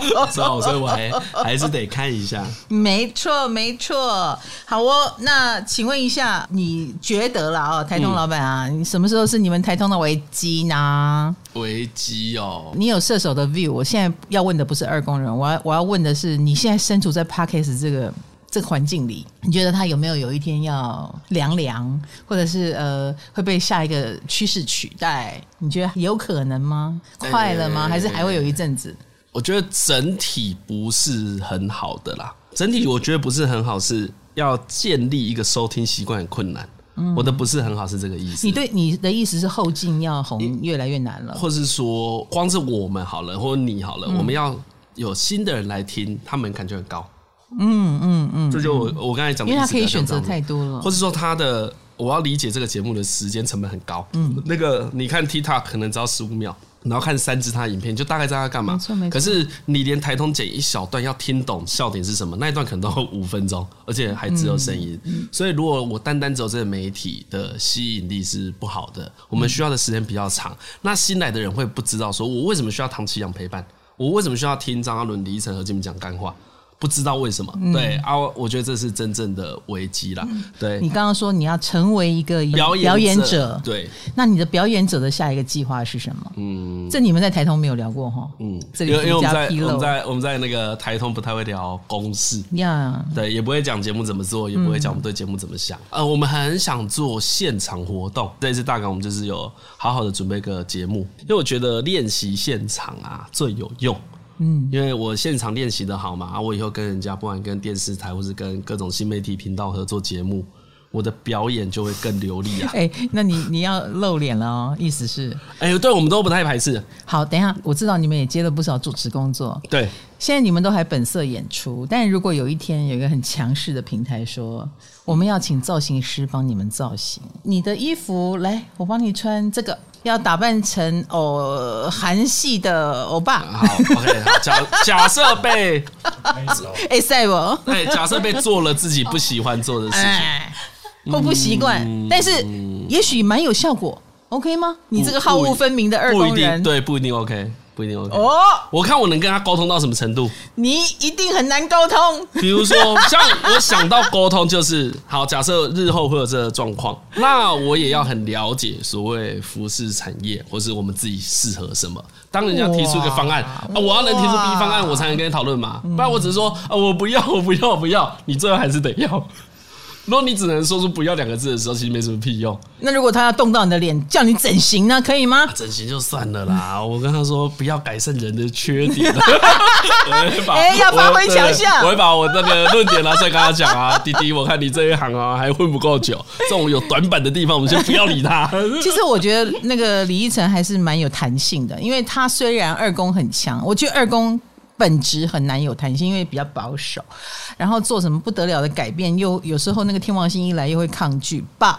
Speaker 2: [LAUGHS]
Speaker 1: 所以我还还是得看一下。
Speaker 2: 没错，没错。好哦，那请问一下，你觉得啦哦，台通老板啊，你什么时候是你们台通的危机呢？
Speaker 1: 危机哦，
Speaker 2: 你有射手的 view。我现在要问的不是二宫人，我要我要问的是，你现在身处在 Podcast 这个。这个环境里，你觉得他有没有有一天要凉凉，或者是呃会被下一个趋势取代？你觉得有可能吗？快了吗？还是还会有一阵子？
Speaker 1: 我觉得整体不是很好的啦。整体我觉得不是很好，是要建立一个收听习惯很困难。嗯，我的不是很好是这个意思。
Speaker 2: 你对你的意思是后劲要红越来越难了，
Speaker 1: 或是说光是我们好了，或者你好了，嗯、我们要有新的人来听，他门槛就很高。
Speaker 2: 嗯嗯嗯，
Speaker 1: 这就我我刚才讲的，
Speaker 2: 因为他可以选择太多了，
Speaker 1: 或者说他的我要理解这个节目的时间成本很高。嗯，那个你看 TikTok 可能只要十五秒，然后看三支他的影片，就大概知道他干嘛。没错没错。可是你连台通剪一小段要听懂笑点是什么，那一段可能都要五分钟，[LAUGHS] 而且还只有声音。所以如果我单单只有这个媒体的吸引力是不好的，我们需要的时间比较长。那新来的人会不知道说，我为什么需要唐奇阳陪伴？我为什么需要听张阿伦、李依晨和金明讲干话？不知道为什么，嗯、对啊，我觉得这是真正的危机啦。对，
Speaker 2: 你刚刚说你要成为一个表演者，演者。
Speaker 1: 对，
Speaker 2: 那你的表演者的下一个计划是什么？嗯，这你们在台通没有聊过哈？嗯，这里
Speaker 1: 因为我们在我们在我们在那个台通不太会聊公事。呀，对，也不会讲节目怎么做，也不会讲我们对节目怎么想。嗯、呃，我们很想做现场活动，这一次大港我们就是有好好的准备一个节目，因为我觉得练习现场啊最有用。嗯，因为我现场练习的好嘛，啊我以后跟人家不管跟电视台或是跟各种新媒体频道合作节目，我的表演就会更流利啊。[LAUGHS]
Speaker 2: 哎、欸，那你你要露脸了哦，意思是？
Speaker 1: 哎、欸，对，我们都不太排斥。
Speaker 2: 好，等一下，我知道你们也接了不少主持工作。
Speaker 1: 对，
Speaker 2: 现在你们都还本色演出，但如果有一天有一个很强势的平台说，我们要请造型师帮你们造型，你的衣服来，我帮你穿这个。要打扮成哦韩系的欧巴，
Speaker 1: 好，OK，好，假 [LAUGHS] 假设被
Speaker 2: 哎塞不，
Speaker 1: 哎，假设被做了自己不喜欢做的事情，
Speaker 2: 或不习惯，嗯、但是也许蛮有效果，OK 吗？你这个好恶分明的二宫人，
Speaker 1: 对，不一定 OK。不一定 OK 哦，我看我能跟他沟通到什么程度？
Speaker 2: 你一定很难沟通。
Speaker 1: 比如说，像我想到沟通就是，好，假设日后会有这个状况，[LAUGHS] 那我也要很了解所谓服饰产业，或是我们自己适合什么。当人家提出一个方案啊，我要能提出 B 方案，我才能跟你讨论嘛。不然我只是说啊，我不要，我不要，我不要，你最后还是得要。如果你只能说出“不要”两个字的时候，其实没什么屁用。
Speaker 2: 那如果他要动到你的脸，叫你整形呢，可以吗？
Speaker 1: 整形就算了啦，[LAUGHS] 我跟他说不要改善人的缺点。[LAUGHS]
Speaker 2: 哎，要发挥强项。
Speaker 1: 我会把我那个论点拿出来跟他讲啊，弟弟，我看你这一行啊还混不够久，这种有短板的地方，我们先不要理他。[LAUGHS]
Speaker 2: 其实我觉得那个李依晨还是蛮有弹性的，因为他虽然二宫很强，我觉得二宫。本质很难有弹性，因为比较保守，然后做什么不得了的改变，又有时候那个天王星一来又会抗拒。But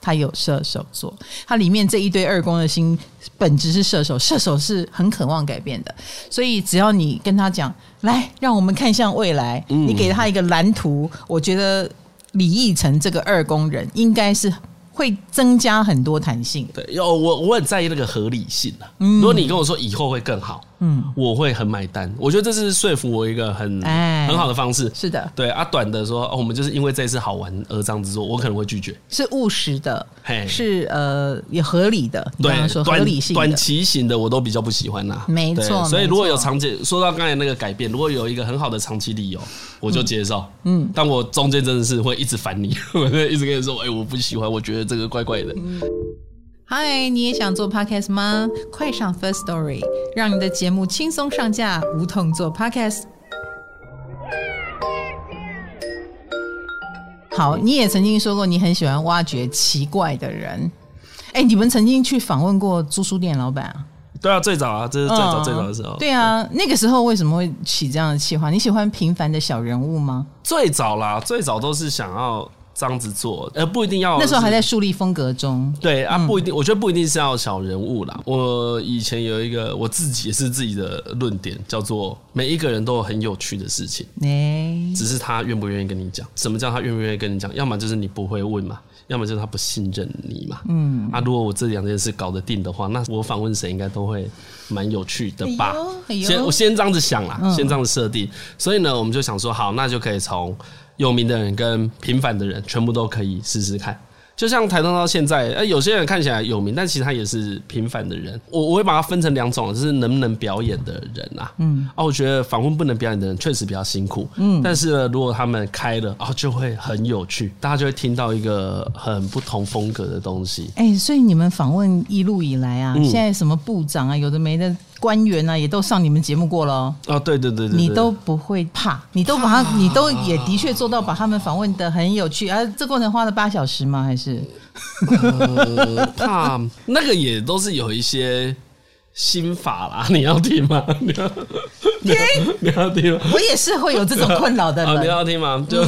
Speaker 2: 他有射手座，他里面这一堆二宫的星本质是射手，射手是很渴望改变的，所以只要你跟他讲，来让我们看向未来，你给他一个蓝图，我觉得李义成这个二宫人应该是会增加很多弹性。
Speaker 1: 对，有我我很在意那个合理性啊。如果你跟我说以后会更好。嗯，我会很买单。我觉得这是说服我一个很、欸、很好的方式。
Speaker 2: 是的，
Speaker 1: 对啊，短的说、哦，我们就是因为这次好玩而这样子做，我可能会拒绝。
Speaker 2: 是务实的，嘿，是呃也合理的。对，说合理性
Speaker 1: 短，短期型的我都比较不喜欢呐。
Speaker 2: 没错，
Speaker 1: 所以如果有长期，说到刚才那个改变，如果有一个很好的长期理由，我就接受。嗯，但我中间真的是会一直烦你，[LAUGHS] 我会一直跟你说，哎、欸，我不喜欢，我觉得这个怪怪的。嗯
Speaker 2: 嗨，你也想做 podcast 吗？快上 First Story，让你的节目轻松上架，无痛做 podcast。好，你也曾经说过你很喜欢挖掘奇怪的人。哎，你们曾经去访问过租书店老板啊？
Speaker 1: 对啊，最早啊，这是最早最早的时候。
Speaker 2: 对啊，那个时候为什么会起这样的企划？你喜欢平凡的小人物吗？
Speaker 1: 最早啦，最早都是想要。这样子做，呃，不一定要。
Speaker 2: 那时候还在树立风格中。
Speaker 1: 对啊，不一定，我觉得不一定是要小人物啦。我以前有一个我自己也是自己的论点，叫做每一个人都有很有趣的事情，只是他愿不愿意跟你讲。什么叫他愿不愿意跟你讲？要么就是你不会问嘛，要么就是他不信任你嘛。嗯，啊，如果我这两件事搞得定的话，那我访问谁应该都会蛮有趣的吧？先我先这样子想啦，先这样子设定。所以呢，我们就想说，好，那就可以从。有名的人跟平凡的人，全部都可以试试看。就像台东到现在，呃，有些人看起来有名，但其实他也是平凡的人。我我会把它分成两种，就是能不能表演的人啊。嗯，啊，我觉得访问不能表演的人确实比较辛苦。嗯，但是呢，如果他们开了，啊，就会很有趣，大家就会听到一个很不同风格的东西。
Speaker 2: 哎，所以你们访问一路以来啊，现在什么部长啊，有的没的。官员呢、啊，也都上你们节目过了哦。
Speaker 1: 哦，对对对对，
Speaker 2: 你都不会怕，你都把他，你都也的确做到把他们访问的很有趣。而、啊、这过程花了八小时吗？还是？
Speaker 1: 呃，怕那个也都是有一些心法啦。你要听吗？你 [LAUGHS] 要你要，你要听吗？
Speaker 2: 我也是会有这种困扰的人。
Speaker 1: 啊，你要听吗？就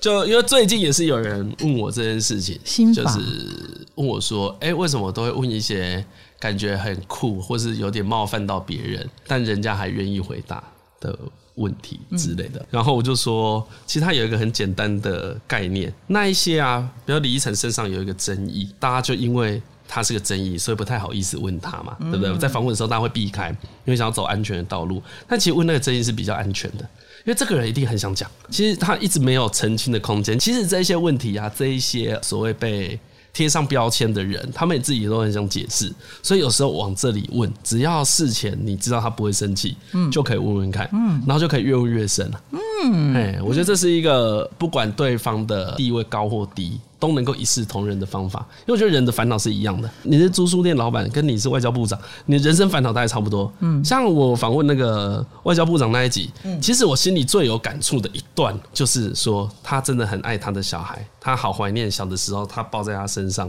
Speaker 1: 就因为最近也是有人问我这件事情，心法就是问我说：“哎、欸，为什么我都会问一些？”感觉很酷，或是有点冒犯到别人，但人家还愿意回答的问题之类的。嗯、然后我就说，其实他有一个很简单的概念，那一些啊，比如李依晨身上有一个争议，大家就因为他是个争议，所以不太好意思问他嘛，对不对？在访问的时候，大家会避开，因为想要走安全的道路。但其实问那个争议是比较安全的，因为这个人一定很想讲。其实他一直没有澄清的空间。其实这些问题啊，这一些所谓被。贴上标签的人，他们也自己都很想解释，所以有时候往这里问，只要事前你知道他不会生气，嗯，就可以问问看，嗯，然后就可以越问越深了，嗯，哎，我觉得这是一个不管对方的地位高或低。都能够一视同仁的方法，因为我觉得人的烦恼是一样的。你是租书店老板，跟你是外交部长，你的人生烦恼大概差不多。嗯，像我访问那个外交部长那一集，嗯，其实我心里最有感触的一段，就是说他真的很爱他的小孩，他好怀念小的时候他抱在他身上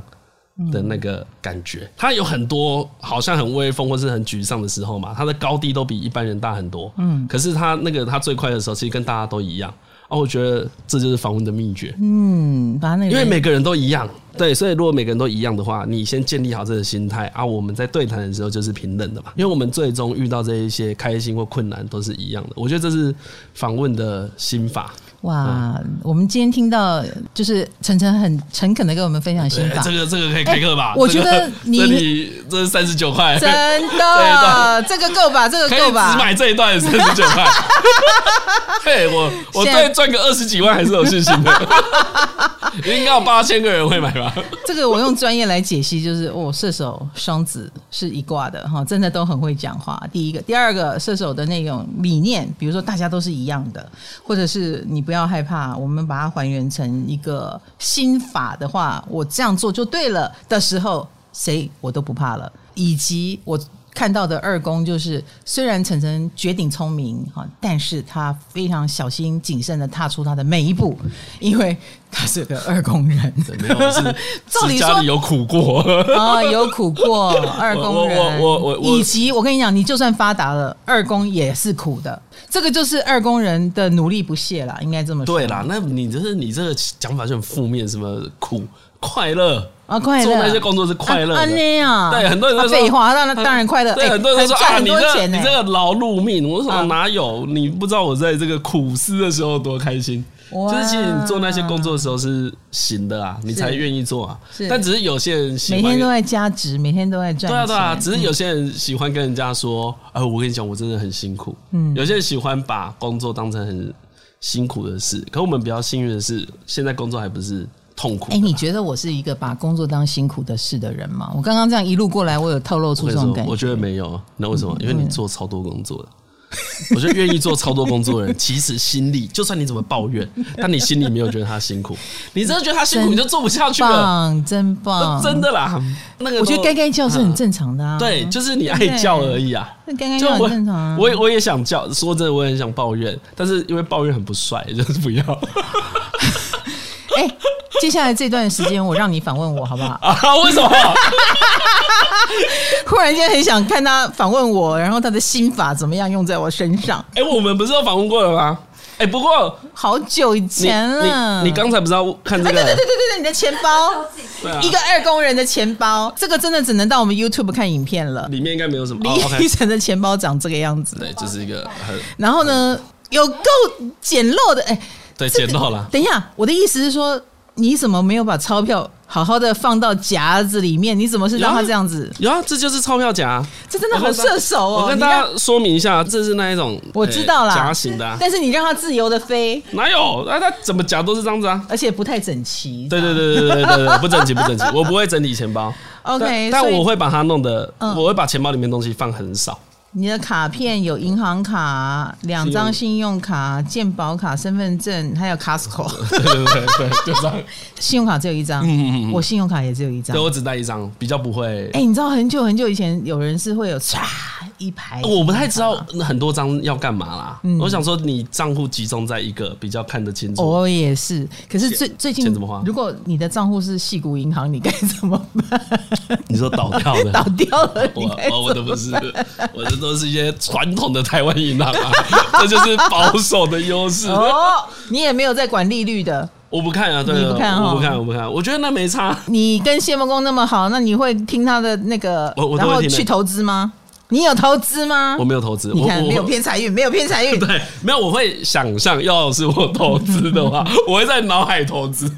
Speaker 1: 的那个感觉。他有很多好像很威风或是很沮丧的时候嘛，他的高低都比一般人大很多。嗯，可是他那个他最快的时候，其实跟大家都一样。哦，我觉得这就是访问的秘诀。嗯，把那个，因为每个人都一样，对，所以如果每个人都一样的话，你先建立好这个心态啊，我们在对谈的时候就是平等的嘛。因为我们最终遇到这一些开心或困难都是一样的。我觉得这是访问的心法。
Speaker 2: 哇，嗯、我们今天听到就是晨晨很诚恳的跟我们分享心法，
Speaker 1: 这个这个可以开课吧？
Speaker 2: 我觉得你
Speaker 1: 这里这是三十九块，
Speaker 2: 真的，[LAUGHS] 这个够吧？这个够吧？
Speaker 1: 只买这一段三十九块。[LAUGHS] 嘿，我我对赚个二十几万还是有信心的，应该有八千个人会买吧？
Speaker 2: 这个我用专业来解析，就是哦，射手双子是一挂的哈，真的都很会讲话。第一个，第二个，射手的那种理念，比如说大家都是一样的，或者是你。不要害怕，我们把它还原成一个心法的话，我这样做就对了的时候，谁我都不怕了。以及我。看到的二宫就是，虽然晨晨绝顶聪明哈，但是他非常小心谨慎的踏出他的每一步，因为他是个二宫人。
Speaker 1: 没有是，[LAUGHS] 照理说家里有苦过
Speaker 2: 啊，[LAUGHS] 有苦过二宫人。我我我，以及我跟你讲，你就算发达了，二宫也是苦的。这个就是二宫人的努力不懈啦，应该这么说。
Speaker 1: 对啦，那你就是你这个讲法就很负面，什么苦快乐。
Speaker 2: 啊，快乐做
Speaker 1: 那些工作是快乐的。
Speaker 2: 啊，
Speaker 1: 对，很多人都说
Speaker 2: 废话，那那当然快乐。
Speaker 1: 对，很多人都说啊，你这你这个劳碌命，我说哪有？你不知道我在这个苦思的时候多开心。就是其实你做那些工作的时候是行的啊，你才愿意做啊。但只是有些人喜欢
Speaker 2: 每天都在加值，每天都在赚钱。
Speaker 1: 对啊对啊，只是有些人喜欢跟人家说，哎，我跟你讲，我真的很辛苦。嗯，有些人喜欢把工作当成很辛苦的事。可我们比较幸运的是，现在工作还不是痛苦。
Speaker 2: 哎，你觉得我是一个把工作当辛苦的事的人吗？我刚刚这样一路过来，我有透露出这种感觉。
Speaker 1: 我觉得没有，那为什么？因为你做超多工作的。[LAUGHS] 我觉得愿意做超多工作的人，其实心里就算你怎么抱怨，[LAUGHS] 但你心里没有觉得他辛苦。你真的觉得他辛苦，你就做不下去了。
Speaker 2: 真棒，
Speaker 1: 真的啦。那个
Speaker 2: 我觉得该该叫是很正常的啊。
Speaker 1: 对，就是你爱叫而已啊。
Speaker 2: 那该该叫很正常啊。[LAUGHS]
Speaker 1: 我也我也想叫，说真的，我也很想抱怨，但是因为抱怨很不帅，就是不要。
Speaker 2: 哎，接下来这段时间我让你访问我好不好？[LAUGHS]
Speaker 1: 啊，为什么？[LAUGHS]
Speaker 2: 忽然间很想看他访问我，然后他的心法怎么样用在我身上？
Speaker 1: 哎，我们不是都访问过了吗？哎，不过
Speaker 2: 好久以前了。
Speaker 1: 你刚才不是要看这个？
Speaker 2: 对对对对对，你的钱包，一个二工人的钱包，这个真的只能到我们 YouTube 看影片了。
Speaker 1: 里面应该没有什么。
Speaker 2: 李依晨的钱包长这个样子。
Speaker 1: 对，就是一个很。
Speaker 2: 然后呢，有够简陋的，哎，
Speaker 1: 对，简陋了。
Speaker 2: 等一下，我的意思是说。你怎么没有把钞票好好的放到夹子里面？你怎么是让它这样子？
Speaker 1: 有啊，这就是钞票夹，
Speaker 2: 这真的好射手哦！
Speaker 1: 我跟大家说明一下，这是那一种
Speaker 2: 我知道啦，
Speaker 1: 夹型的。
Speaker 2: 但是你让它自由的飞，
Speaker 1: 哪有？那它怎么夹都是这样子啊，
Speaker 2: 而且不太整齐。
Speaker 1: 对对对对对对对，不整齐不整齐。我不会整理钱包，[LAUGHS]
Speaker 2: OK，
Speaker 1: 但我会把它弄得，我会把钱包里面东西放很少。
Speaker 2: 你的卡片有银行卡、两张信用卡、健保卡、身份证，还有 Costco。
Speaker 1: 对对对对，就这样。
Speaker 2: 信用卡只有一张，嗯嗯嗯，我信用卡也只有一张。
Speaker 1: 对，我只带一张，比较不会。
Speaker 2: 哎，你知道很久很久以前有人是会有唰一排，
Speaker 1: 我不太知道很多张要干嘛啦。我想说，你账户集中在一个比较看得清楚。
Speaker 2: 我也是，可是最最近怎么花？如果你的账户是矽谷银行，你该怎么办？
Speaker 1: 你说倒掉了？[LAUGHS]
Speaker 2: 倒掉了？
Speaker 1: 我我都不是，我的都是一些传统的台湾银行啊，[LAUGHS] 这就是保守的优势。
Speaker 2: 哦，你也没有在管利率的，
Speaker 1: 我不看啊，对，
Speaker 2: 你不看，
Speaker 1: 我不看，我不看，我觉得那没差。
Speaker 2: 你跟谢孟公那么好，那你会听他的那个，然后去投资吗？你有投资吗？
Speaker 1: 我没有投资，
Speaker 2: 你看没有偏财运，没有偏财运。[LAUGHS]
Speaker 1: 对，没有，我会想象，要是我投资的话，[LAUGHS] 我会在脑海投资。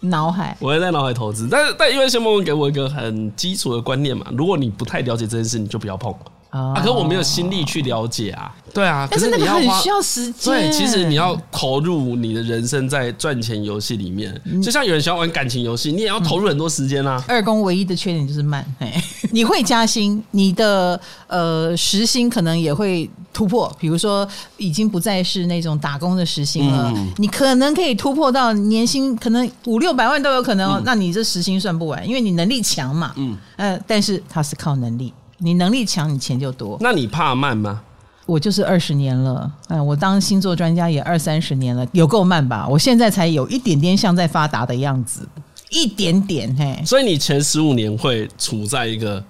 Speaker 2: 脑海，
Speaker 1: 我会在脑海投资，但是但因为谢梦梦给我一个很基础的观念嘛，如果你不太了解这件事，你就不要碰。啊！可我没有心力去了解啊。对啊，
Speaker 2: 但是那个很需要时间。
Speaker 1: 对，其实你要投入你的人生在赚钱游戏里面，就像有人喜欢玩感情游戏，你也要投入很多时间啊。
Speaker 2: 二宫唯一的缺点就是慢，[LAUGHS] 你会加薪，你的呃时薪可能也会突破，比如说已经不再是那种打工的时薪了，你可能可以突破到年薪可能五六百万都有可能，那你这时薪算不完，因为你能力强嘛。嗯，呃，但是它是靠能力。你能力强，你钱就多。
Speaker 1: 那你怕慢吗？
Speaker 2: 我就是二十年了，哎，我当星座专家也二三十年了，有够慢吧？我现在才有一点点像在发达的样子，一点点嘿。
Speaker 1: 所以你前十五年会处在一个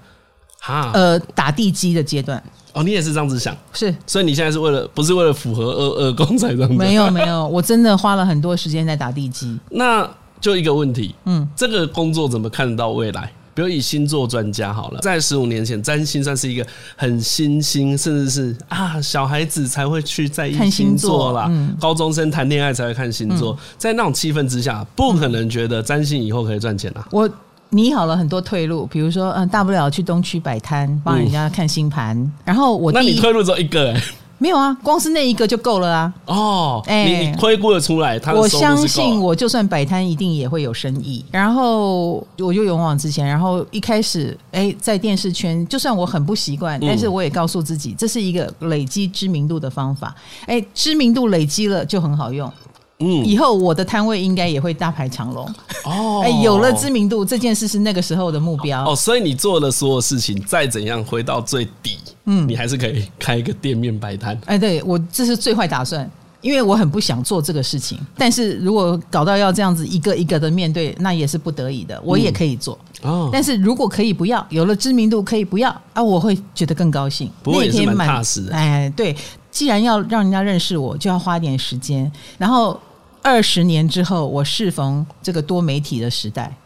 Speaker 1: 哈
Speaker 2: 呃打地基的阶段。
Speaker 1: 哦，你也是这样子想？
Speaker 2: 是。所
Speaker 1: 以你现在是为了不是为了符合二二宫才这样子？
Speaker 2: 没有没有，[LAUGHS] 我真的花了很多时间在打地基。
Speaker 1: 那就一个问题，嗯，这个工作怎么看得到未来？比如以星座专家好了，在十五年前，占星算是一个很新兴，甚至是啊小孩子才会去在意星座啦，嗯、高中生谈恋爱才会看星座，嗯、在那种气氛之下，不可能觉得占星以后可以赚钱啊。
Speaker 2: 我拟好了很多退路，比如说，嗯，大不了去东区摆摊帮人家看星盘，嗯、然后我
Speaker 1: 那你退路只有一个哎、欸。
Speaker 2: 没有啊，光是那一个就够了啊！
Speaker 1: 哦，哎、欸，你推估得出来，他
Speaker 2: 我相信，我就算摆摊，一定也会有生意。然后我就勇往直前，然后一开始，哎，在电视圈，就算我很不习惯，但是我也告诉自己，这是一个累积知名度的方法。哎，知名度累积了就很好用。嗯，以后我的摊位应该也会大排长龙哦。哎，有了知名度，这件事是那个时候的目标
Speaker 1: 哦。所以你做的所有事情，再怎样回到最底，嗯，你还是可以开一个店面摆摊。
Speaker 2: 哎，对，我这是最坏打算，因为我很不想做这个事情。但是如果搞到要这样子一个一个的面对，那也是不得已的。我也可以做哦。但是如果可以不要，有了知名度可以不要啊，我会觉得更高兴。
Speaker 1: 不过也是蛮踏实的。
Speaker 2: 哎，对，既然要让人家认识我，就要花点时间，然后。二十年之后，我适逢这个多媒体的时代，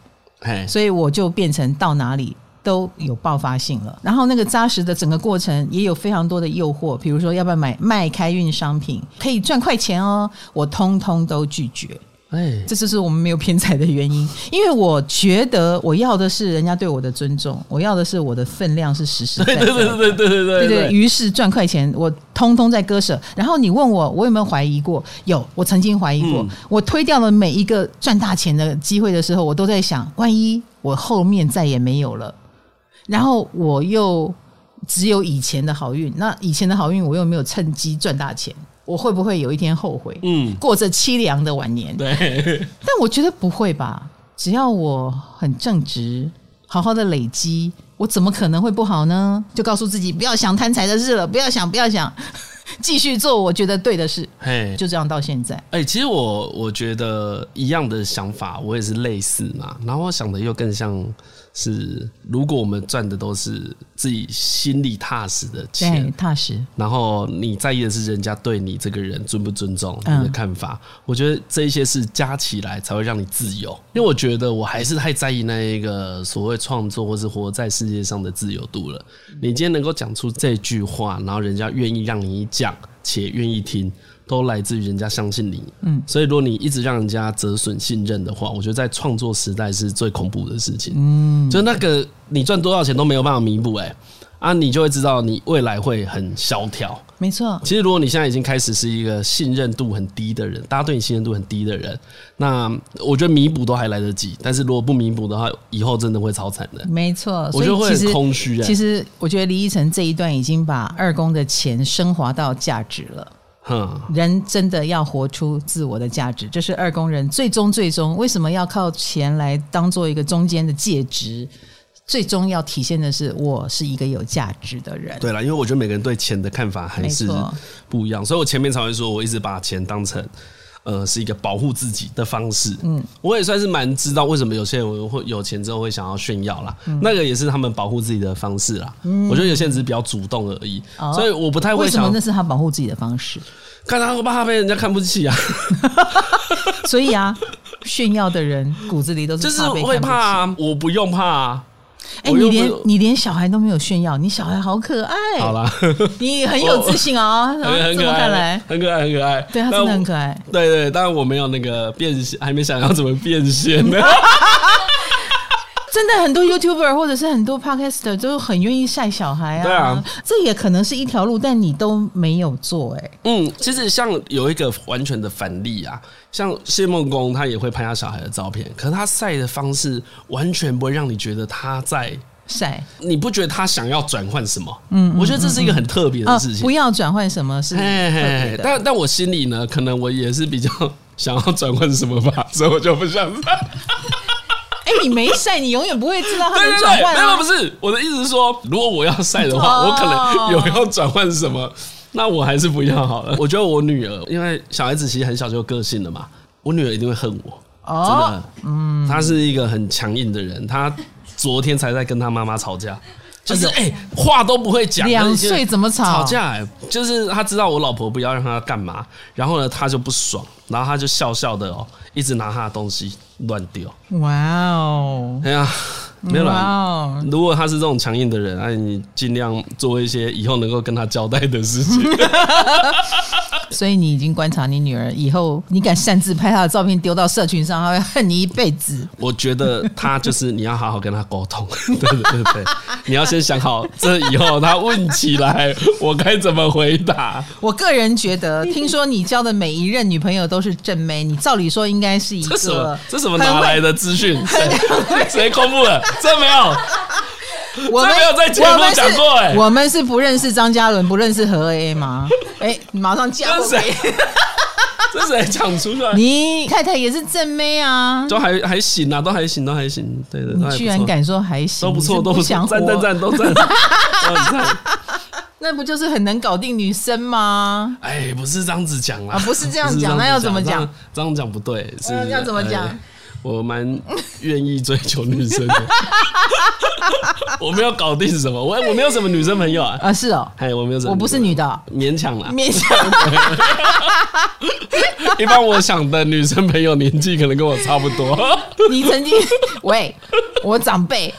Speaker 2: 所以我就变成到哪里都有爆发性了。然后那个扎实的整个过程也有非常多的诱惑，比如说要不要买卖开运商品，可以赚快钱哦，我通通都拒绝。哎，这就是我们没有偏财的原因，因为我觉得我要的是人家对我的尊重，我要的是我的分量是实实在在的。
Speaker 1: 对对对对对对对，
Speaker 2: 对，对于是赚快钱，我通通在割舍。然后你问我，我有没有怀疑过？有，我曾经怀疑过。嗯、我推掉了每一个赚大钱的机会的时候，我都在想，万一我后面再也没有了，然后我又只有以前的好运，那以前的好运我又没有趁机赚大钱。我会不会有一天后悔？嗯，过着凄凉的晚年。
Speaker 1: 对，[LAUGHS]
Speaker 2: 但我觉得不会吧。只要我很正直，好好的累积，我怎么可能会不好呢？就告诉自己不要想贪财的事了，不要想，不要想，[LAUGHS] 继续做我觉得对的事。嘿，就这样到现在。
Speaker 1: 哎、欸，其实我我觉得一样的想法，我也是类似嘛。然后我想的又更像。是，如果我们赚的都是自己心里踏实的钱，
Speaker 2: 踏实，
Speaker 1: 然后你在意的是人家对你这个人尊不尊重你的看法，嗯、我觉得这一些事加起来才会让你自由。因为我觉得我还是太在意那一个所谓创作或是活在世界上的自由度了。你今天能够讲出这句话，然后人家愿意让你讲，且愿意听。都来自于人家相信你，嗯，所以如果你一直让人家折损信任的话，我觉得在创作时代是最恐怖的事情，嗯，就那个你赚多少钱都没有办法弥补，哎，啊，你就会知道你未来会很萧条，
Speaker 2: 没错。
Speaker 1: 其实如果你现在已经开始是一个信任度很低的人，大家对你信任度很低的人，那我觉得弥补都还来得及，但是如果不弥补的话，以后真的会超惨的，
Speaker 2: 没错。
Speaker 1: 我觉得会很空虚。
Speaker 2: 其实我觉得李依晨这一段已经把二宫的钱升华到价值了。人真的要活出自我的价值，这是二宫人最终最终为什么要靠钱来当做一个中间的介质？最终要体现的是我是一个有价值的人。
Speaker 1: 对了，因为我觉得每个人对钱的看法还是不一样，所以我前面才会说，我一直把钱当成呃是一个保护自己的方式。嗯，我也算是蛮知道为什么有些人会有钱之后会想要炫耀啦，嗯、那个也是他们保护自己的方式啦。嗯，我觉得有些人只是比较主动而已，哦、所以我不太会想。
Speaker 2: 为什么那是他保护自己的方式？
Speaker 1: 看他会怕被人家看不起啊，[LAUGHS]
Speaker 2: 所以啊，炫耀的人骨子里都是
Speaker 1: 就是会怕啊，我不用怕啊。
Speaker 2: 哎，你连你连小孩都没有炫耀，你小孩好可爱。
Speaker 1: 好啦，[LAUGHS] [LAUGHS]
Speaker 2: 你很有自信哦，很可爱，
Speaker 1: 很可爱，很可爱。
Speaker 2: 对，他真的很可爱。
Speaker 1: 对对，当然我没有那个变现，还没想要怎么变现呢。[LAUGHS]
Speaker 2: 真的很多 YouTuber 或者是很多 Podcaster 都很愿意晒小孩啊，对啊，这也可能是一条路，但你都没有做哎、欸。
Speaker 1: 嗯，其实像有一个完全的反例啊，像谢梦工他也会拍他小孩的照片，可是他晒的方式完全不会让你觉得他在晒，你不觉得他想要转换什么？嗯，我觉得这是一个很特别的事情。
Speaker 2: 不要转换什么是
Speaker 1: 但但我心里呢，可能我也是比较 [LAUGHS] 想要转换什么吧，所以我就不想晒。
Speaker 2: 你没晒，你永远不会知道它的转换。
Speaker 1: 没有，不是我的意思是说，如果我要晒的话，我可能有要转换什么，那我还是不要好了。我觉得我女儿，因为小孩子其实很小就有个性了嘛，我女儿一定会恨我。真的，嗯，她是一个很强硬的人，她昨天才在跟她妈妈吵架，就是哎，话都不会讲，
Speaker 2: 两岁怎么吵？
Speaker 1: 吵架，就是他知道我老婆不要让他干嘛，然后呢，他就不爽，然后他就笑笑的哦，一直拿他的东西。乱丢！哇哦！哎呀，没有啦。如果他是这种强硬的人，那你尽量做一些以后能够跟他交代的事情。[LAUGHS]
Speaker 2: 所以你已经观察你女儿，以后你敢擅自拍她的照片丢到社群上，她会恨你一辈子。
Speaker 1: 我觉得她就是你要好好跟她沟通，[LAUGHS] 对对对对，你要先想好，这以后她问起来，[LAUGHS] 我该怎么回答。
Speaker 2: 我个人觉得，听说你交的每一任女朋友都是正妹，你照理说应该是一个，
Speaker 1: 这什么这什么拿来的资讯？谁谁公布了？[LAUGHS] 这没有。我们没有在节目讲过哎，
Speaker 2: 我们是不认识张嘉伦，不认识何 A 吗？[LAUGHS] 哎，马上嫁给谁？[LAUGHS]
Speaker 1: 这谁讲出来？
Speaker 2: 你太太也是正妹啊，
Speaker 1: 都还还行啊，都还行，都还行。对的，
Speaker 2: 你居然敢说还行，
Speaker 1: 都不错，都不错，赞赞赞，都赞。
Speaker 2: 那不就是很能搞定女生吗？
Speaker 1: 哎，不是这样子讲啊，
Speaker 2: 不是这样讲，那要怎么讲？
Speaker 1: 这样讲不对，是
Speaker 2: 要怎么讲？
Speaker 1: 我蛮愿意追求女生的。[LAUGHS] 我没有搞定什么，我我没有什么女生朋友啊。
Speaker 2: 啊，是哦，
Speaker 1: 哎，我没有什么，
Speaker 2: 我不是女的，
Speaker 1: 勉强啦，
Speaker 2: 勉强。[LAUGHS]
Speaker 1: 一般我想的女生朋友年纪可能跟我差不多。[LAUGHS]
Speaker 2: 你曾经喂我长辈，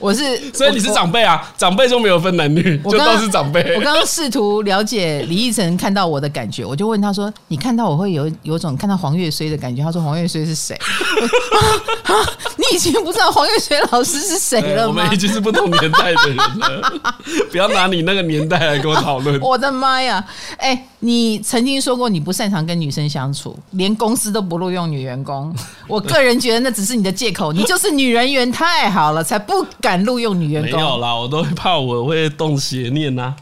Speaker 2: 我是，
Speaker 1: 所以你是长辈啊，长辈就没有分男女，就都是长辈。
Speaker 2: 我刚刚试图了解李奕晨看到我的感觉，我就问他说：“你看到我会有有种看到黄月衰的感觉？”他说：“黄月衰是谁？”你已经不知道黄月水老师是谁了吗？
Speaker 1: 我们已经是不同年代的人了，不要拿你那个年代来跟我讨论。[LAUGHS]
Speaker 2: 我的妈呀！哎、欸，你曾经说过你不擅长跟女生相处，连公司都不录用女员工。我个人觉得那只是你的借口，你就是女人缘太好了，才不敢录用女员工。
Speaker 1: 没有啦，我都会怕我会动邪念呐、啊。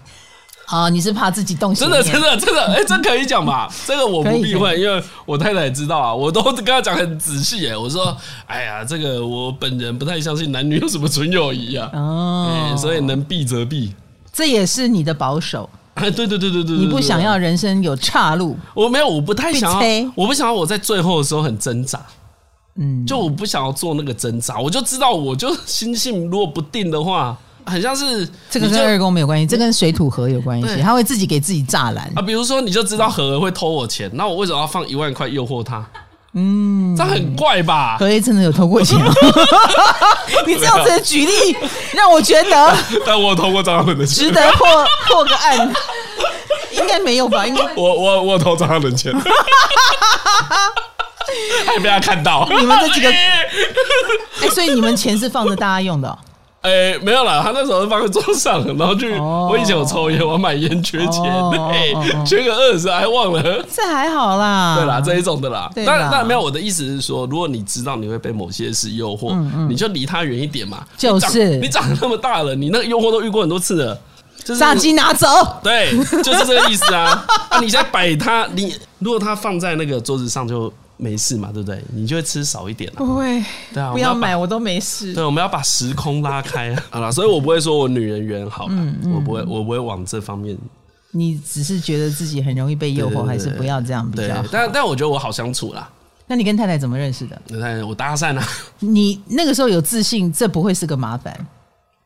Speaker 2: 啊，你是怕自己动心？
Speaker 1: 真的，真的，真的，哎、欸，这可以讲吧？[LAUGHS] 这个我不避讳，因为我太太也知道啊，我都跟她讲很仔细。哎，我说，哎呀，这个我本人不太相信男女有什么纯友谊啊。哦、欸，所以能避则避。
Speaker 2: 这也是你的保守。
Speaker 1: 哎，对对对对对，
Speaker 2: 你不想要人生有岔路？
Speaker 1: 我没有，我不太想要，我不想要我在最后的时候很挣扎。嗯，就我不想要做那个挣扎，我就知道，我就心性如果不定的话。很像是
Speaker 2: 这个跟二宫没有关系，这跟水土河有关系。他会自己给自己栅栏
Speaker 1: 啊。比如说，你就知道和会偷我钱，那我为什么要放一万块诱惑他？嗯，这很怪吧？
Speaker 2: 和 A 真的有偷过钱？[LAUGHS] 你这样子的举例让我觉得，[LAUGHS]
Speaker 1: 但我偷过张翰的钱，
Speaker 2: 值得破破个案。应该没有吧？应该 [LAUGHS]
Speaker 1: 我我我偷张翰的钱，还被他看到。
Speaker 2: 你们这几个，哎，所以你们钱是放着大家用的哦？
Speaker 1: 哎、欸，没有啦，他那时候放在桌上，然后去。我以前有抽烟，我买烟缺钱，缺个二十还忘了。
Speaker 2: 这还好啦，
Speaker 1: 对啦，这一种的啦。当然，当然没有。我的意思是说，如果你知道你会被某些事诱惑，嗯嗯，你就离他远一点嘛。
Speaker 2: 就是
Speaker 1: 你长，那么大了，你那个诱惑都遇过很多次了。就是
Speaker 2: 炸鸡拿走。
Speaker 1: 对，就是这个意思啊。啊，你现在摆他，你如果他放在那个桌子上就。没事嘛，对不对？你就会吃少一点了。不
Speaker 2: 会，对啊，不要买，我都没事。
Speaker 1: 对，我们要把时空拉开 [LAUGHS] 好了，所以我不会说我女人缘好，嗯嗯，我不会，我不会往这方面。
Speaker 2: 你只是觉得自己很容易被诱惑，还是不要这样比较好？
Speaker 1: 但但我觉得我好相处啦。
Speaker 2: 那你跟太太怎么认识的？
Speaker 1: 太太，我搭讪啊。
Speaker 2: 你那个时候有自信，这不会是个麻烦。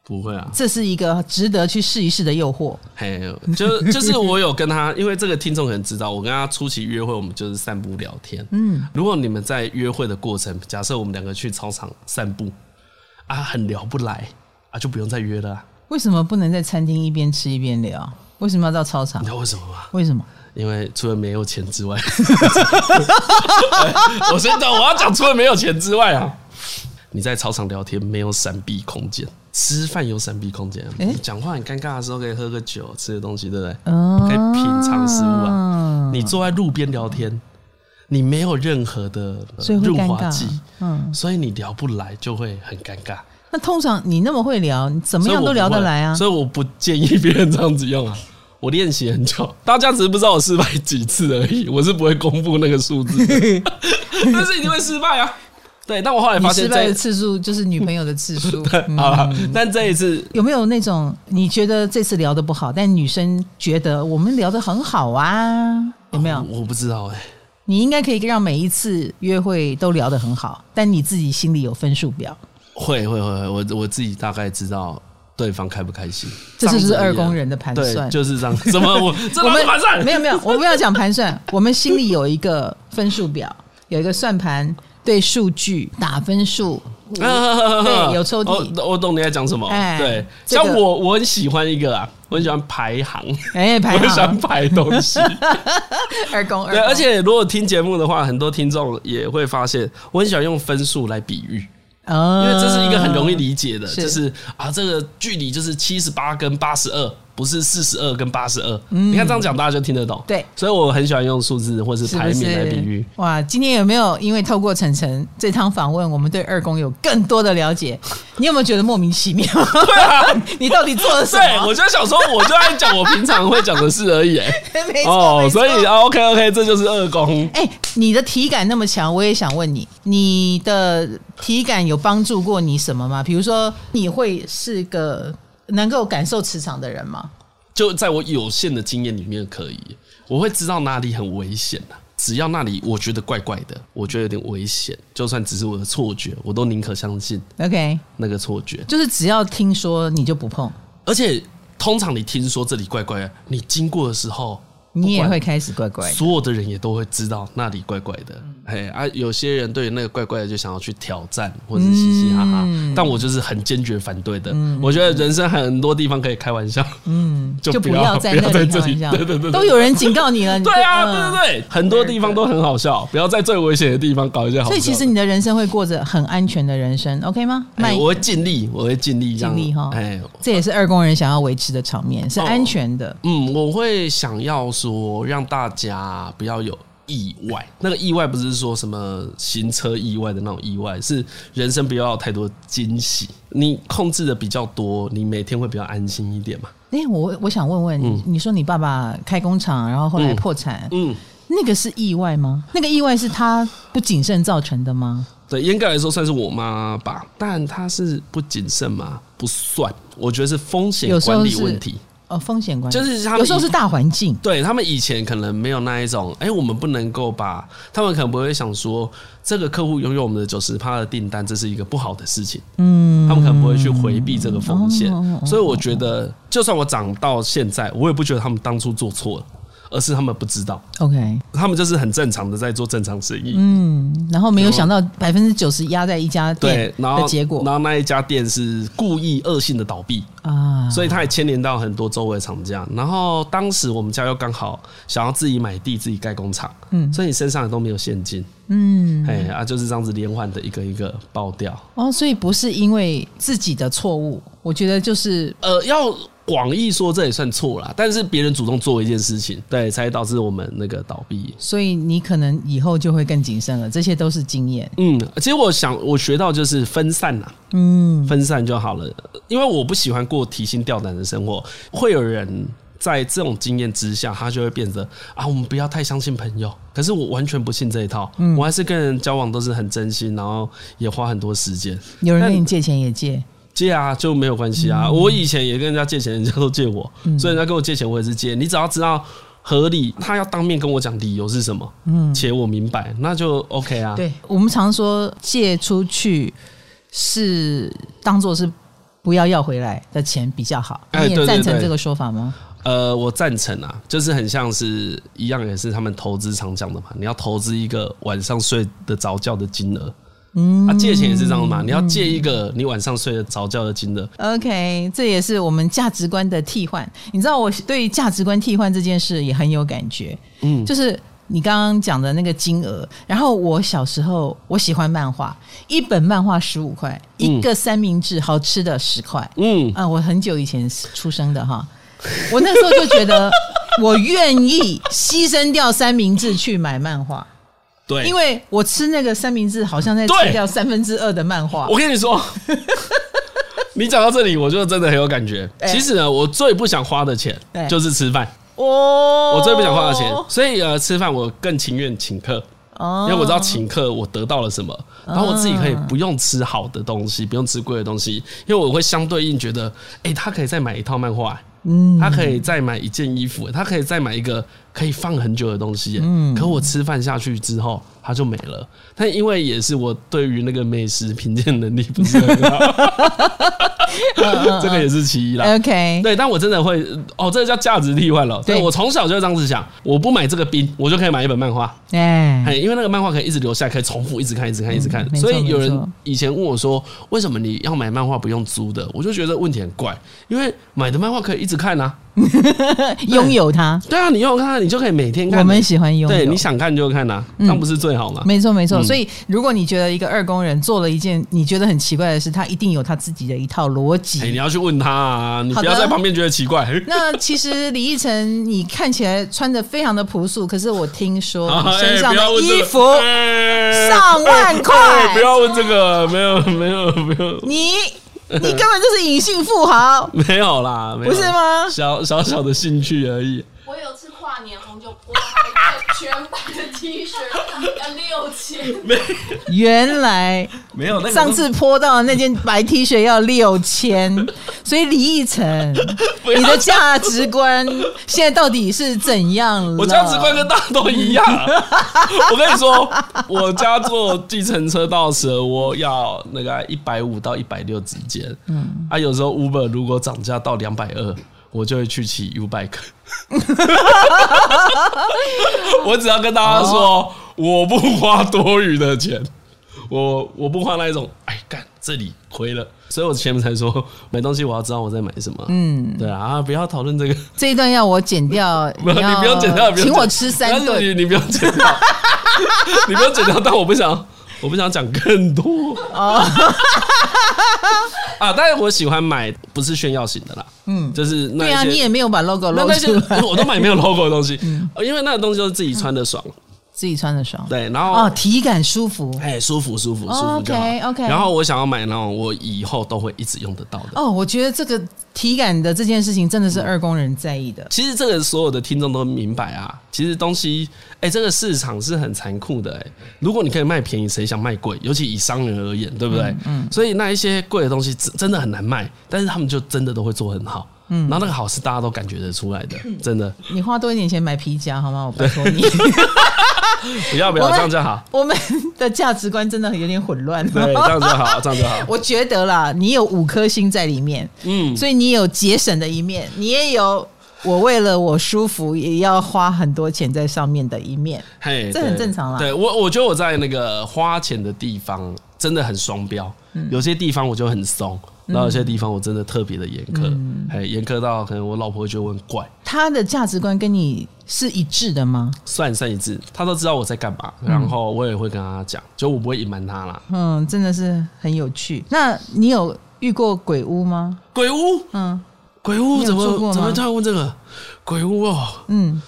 Speaker 1: 不会啊，
Speaker 2: 这是一个值得去试一试的诱惑。
Speaker 1: 嘿，就就是我有跟他，因为这个听众可能知道，我跟他初期约会，我们就是散步聊天。嗯，如果你们在约会的过程，假设我们两个去操场散步，啊，很聊不来啊，就不用再约了啊。
Speaker 2: 为什么不能在餐厅一边吃一边聊？为什么要到操场？
Speaker 1: 你知道为什么吗？
Speaker 2: 为什么？
Speaker 1: 因为除了没有钱之外，[LAUGHS] 我先讲，我要讲除了没有钱之外啊，你在操场聊天没有闪避空间。吃饭有闪避空间，讲话很尴尬的时候可以喝个酒，吃个东西，对不对？可以品尝食物啊。你坐在路边聊天，你没有任何的润滑剂，嗯，所以你聊不来就会很尴尬。
Speaker 2: 那通常你那么会聊，你怎么样都聊得来啊？
Speaker 1: 所以我不建议别人这样子用啊。我练习很久，大家只是不知道我失败几次而已，我是不会公布那个数字，[LAUGHS] [LAUGHS] 但是一定会失败啊。对，但我后来发现，
Speaker 2: 失败的次数就是女朋友的次数。[LAUGHS]
Speaker 1: 好了，但这一次
Speaker 2: 有没有那种你觉得这次聊得不好，但女生觉得我们聊得很好啊？有没有？
Speaker 1: 我不知道哎。
Speaker 2: 你应该可以让每一次约会都聊得很好，但你自己心里有分数表。
Speaker 1: 会会会，我我自己大概知道对方开不开心。
Speaker 2: 这就是二宫人的盘算，
Speaker 1: 就是这样。怎么我 [LAUGHS] 我们盘算？
Speaker 2: 没有没有，我不要讲盘算，我们心里有一个分数表，有一个算盘。对数据打分数，[LAUGHS] 对有抽屉，
Speaker 1: 我我懂你在讲什么。对，像我我很喜欢一个啊，我很喜欢排行，哎，排行，我很喜欢排东西。[LAUGHS]
Speaker 2: 二宫，
Speaker 1: 对，而且如果听节目的话，很多听众也会发现，我很喜欢用分数来比喻，因为这是一个很容易理解的，就是啊，这个距离就是七十八跟八十二。不是四十二跟八十二，你看这样讲大家就听得懂。对，所以我很喜欢用数字或是排名来比喻。
Speaker 2: 哇，今天有没有因为透过晨晨这趟访问，我们对二宫有更多的了解？[LAUGHS] 你有没有觉得莫名其妙？对啊，你到底做了什么？
Speaker 1: 对，我就想说，我就在讲我平常会讲的事而已。[LAUGHS] 哎，哦，所以 OK OK，这就是二宫。
Speaker 2: 哎，你的体感那么强，我也想问你，你的体感有帮助过你什么吗？比如说，你会是个。能够感受磁场的人吗？
Speaker 1: 就在我有限的经验里面，可以，我会知道哪里很危险啊，只要那里我觉得怪怪的，我觉得有点危险，就算只是我的错觉，我都宁可相信。
Speaker 2: OK，
Speaker 1: 那个错觉
Speaker 2: 就是只要听说你就不碰，
Speaker 1: 而且通常你听说这里怪怪的，你经过的时候。
Speaker 2: 你也会开始怪怪，
Speaker 1: 所有的人也都会知道那里怪怪的。嘿啊，有些人对那个怪怪的就想要去挑战或者嘻嘻哈哈，但我就是很坚决反对的。我觉得人生很多地方可以开玩笑，嗯，[LAUGHS] 就不要在那里开玩笑。对对对，
Speaker 2: 都有人警告你了。
Speaker 1: 对啊，对对对，很多地方都很好笑，不要在最危险的地方搞一些好笑。
Speaker 2: 所以其实你的人生会过着很安全的人生，OK 吗？
Speaker 1: 我会尽力，我会尽力，
Speaker 2: 尽力哈。哎，这也是二工人想要维持的场面，是安全的。
Speaker 1: 嗯，我会想要说让大。家不要有意外，那个意外不是说什么行车意外的那种意外，是人生不要有太多惊喜。你控制的比较多，你每天会比较安心一点嘛？
Speaker 2: 哎、欸，我我想问问你，嗯、你说你爸爸开工厂，然后后来破产，嗯，嗯，那个是意外吗？那个意外是他不谨慎造成的吗？
Speaker 1: 对，严格来说算是我妈吧，但他是不谨慎吗？不算，我觉得是风险管理问题。
Speaker 2: 哦，风险关系
Speaker 1: 就是他们
Speaker 2: 有时候是大环境，
Speaker 1: 对他们以前可能没有那一种，哎、欸，我们不能够把他们可能不会想说，这个客户拥有我们的九十趴的订单，这是一个不好的事情，嗯，他们可能不会去回避这个风险，哦哦哦哦、所以我觉得，就算我长到现在，我也不觉得他们当初做错了。而是他们不知道
Speaker 2: ，OK，
Speaker 1: 他们就是很正常的在做正常生意，
Speaker 2: 嗯，然后没有想到百分之九十压在一家店的结果，
Speaker 1: 然后那一家店是故意恶性的倒闭。啊，所以他也牵连到很多周围厂家。然后当时我们家又刚好想要自己买地、自己盖工厂，嗯，所以你身上也都没有现金，嗯，哎啊，就是这样子连环的一个一个爆掉。
Speaker 2: 哦，所以不是因为自己的错误，我觉得就是
Speaker 1: 呃要。广义说这也算错啦，但是别人主动做一件事情，对，才导致我们那个倒闭。
Speaker 2: 所以你可能以后就会更谨慎了，这些都是经验。
Speaker 1: 嗯，其实我想我学到就是分散呐，嗯，分散就好了，因为我不喜欢过提心吊胆的生活。会有人在这种经验之下，他就会变得啊，我们不要太相信朋友。可是我完全不信这一套，嗯，我还是跟人交往都是很真心，然后也花很多时间。
Speaker 2: 有人跟你借钱也借。
Speaker 1: 借啊，就没有关系啊。我以前也跟人家借钱，人家都借我，所以人家跟我借钱，我也是借。你只要知道合理，他要当面跟我讲理由是什么，嗯，且我明白，那就 OK 啊。
Speaker 2: 对，我们常说借出去是当做是不要要回来的钱比较好，你也赞成这个说法吗？
Speaker 1: 呃，我赞成啊，就是很像是一样，也是他们投资常讲的嘛。你要投资一个晚上睡得着觉的金额。嗯，啊，借钱也是这样嘛，你要借一个你晚上睡得着觉的金额。
Speaker 2: OK，这也是我们价值观的替换。你知道我对价值观替换这件事也很有感觉。嗯，就是你刚刚讲的那个金额。然后我小时候我喜欢漫画，一本漫画十五块，一个三明治好吃的十块。嗯，啊，我很久以前出生的哈，我那时候就觉得我愿意牺牲掉三明治去买漫画。
Speaker 1: 对，
Speaker 2: 因为我吃那个三明治，好像在吃掉三分之二的漫画。
Speaker 1: 我跟你说，[LAUGHS] 你讲到这里，我就真的很有感觉。其实呢，我最不想花的钱就是吃饭。哦，我最不想花的钱，所以呃，吃饭我更情愿请客。哦，因为我知道请客我得到了什么，然后我自己可以不用吃好的东西，不用吃贵的东西，因为我会相对应觉得，哎，他可以再买一套漫画，嗯，他可以再买一件衣服，他可以再买一个。可以放很久的东西，嗯，可我吃饭下去之后，它就没了。但因为也是我对于那个美食品鉴能力不是很好，这个也是其一啦。
Speaker 2: OK，
Speaker 1: 对，但我真的会哦，这个叫价值替换了。对，我从小就这样子想，我不买这个冰，我就可以买一本漫画。哎，因为那个漫画可以一直留下，可以重复一直看，一直看，一直看。所以有人以前问我说，为什么你要买漫画不用租的？我就觉得问题很怪，因为买的漫画可以一直看啊。[LAUGHS]
Speaker 2: 拥有它，
Speaker 1: 对啊，你拥有它，你就可以每天看。
Speaker 2: 我们喜欢拥有，
Speaker 1: 对，你想看就看呐，那不是最好吗？
Speaker 2: 没错，没错。所以，如果你觉得一个二工人做了一件你觉得很奇怪的事，他一定有他自己的一套逻辑。
Speaker 1: 你要去问他啊，你不要在旁边觉得奇怪。[LAUGHS] [LAUGHS]
Speaker 2: 那其实李奕晨，你看起来穿的非常的朴素，可是我听说你身上的衣服上万块。
Speaker 1: 不要问这个，没有，没有，没有。
Speaker 2: 你。[LAUGHS] 你根本就是隐性富豪，
Speaker 1: 没有啦，没有，
Speaker 2: 不是吗？
Speaker 1: 小小小的兴趣而已。
Speaker 4: 我有吃跨画年红就播一个全白的 T 恤要六千，
Speaker 2: 原来
Speaker 1: 没有那个
Speaker 2: 上次泼到的那件白 T 恤要六千，所以李奕晨，你的价值观现在到底是怎样了？
Speaker 1: 我价值观跟大家都一样。我跟你说，我家坐计程车到蛇窝要那个一百五到一百六之间。嗯，啊，有时候 Uber 如果涨价到两百二，我就会去骑 U-Bike。[LAUGHS] 我只要跟大家说，哦、我不花多余的钱，我我不花那一种，哎，干这里亏了，所以我前面才说买东西我要知道我在买什么。嗯，对啊，不要讨论这个，
Speaker 2: 这一段要我剪掉，[LAUGHS] 你，
Speaker 1: 你不要剪掉，
Speaker 2: 请我吃三顿，
Speaker 1: 你你不要剪掉，[LAUGHS] 你不要剪掉，但我不想。我不想讲更多。啊，[LAUGHS] 啊！但是我喜欢买不是炫耀型的啦，嗯，就是那些对啊，
Speaker 2: 你也没有把 logo 露出来，
Speaker 1: 我都买没有 logo 的东西，嗯，因为那个东西就是自己穿的爽。
Speaker 2: 自己穿的爽，
Speaker 1: 对，然后
Speaker 2: 哦，体感舒服，
Speaker 1: 哎，舒服舒服舒服
Speaker 2: ，OK OK。
Speaker 1: 然后我想要买那种我以后都会一直用得到的。
Speaker 2: 哦，我觉得这个体感的这件事情真的是二工人在意的。嗯、
Speaker 1: 其实这个所有的听众都明白啊，其实东西，哎，这个市场是很残酷的，哎，如果你可以卖便宜，谁想卖贵？尤其以商人而言，对不对？嗯。嗯，所以那一些贵的东西真真的很难卖，但是他们就真的都会做很好。嗯，然后那个好是大家都感觉得出来的，真的。
Speaker 2: 你花多一点钱买皮夹好吗？我拜托你。[LAUGHS]
Speaker 1: 不要不要，这样就好。
Speaker 2: 我们的价值观真的有点混乱。
Speaker 1: 对，这样就好，这样就好。[LAUGHS]
Speaker 2: 我觉得啦，你有五颗星在里面，嗯，所以你有节省的一面，你也有我为了我舒服也要花很多钱在上面的一面。嘿，这很正常啦。
Speaker 1: 对我，我觉得我在那个花钱的地方真的很双标，有些地方我就很松。然后有些地方我真的特别的严苛，哎、嗯，严苛到可能我老婆会觉得我很怪。
Speaker 2: 他的价值观跟你是一致的吗？
Speaker 1: 算算一致，他都知道我在干嘛，然后我也会跟他讲，就我不会隐瞒他啦。
Speaker 2: 嗯，真的是很有趣。那你有遇过鬼屋吗？
Speaker 1: 鬼屋？嗯，鬼屋怎么怎么突然问这个？鬼屋哦，
Speaker 2: 嗯，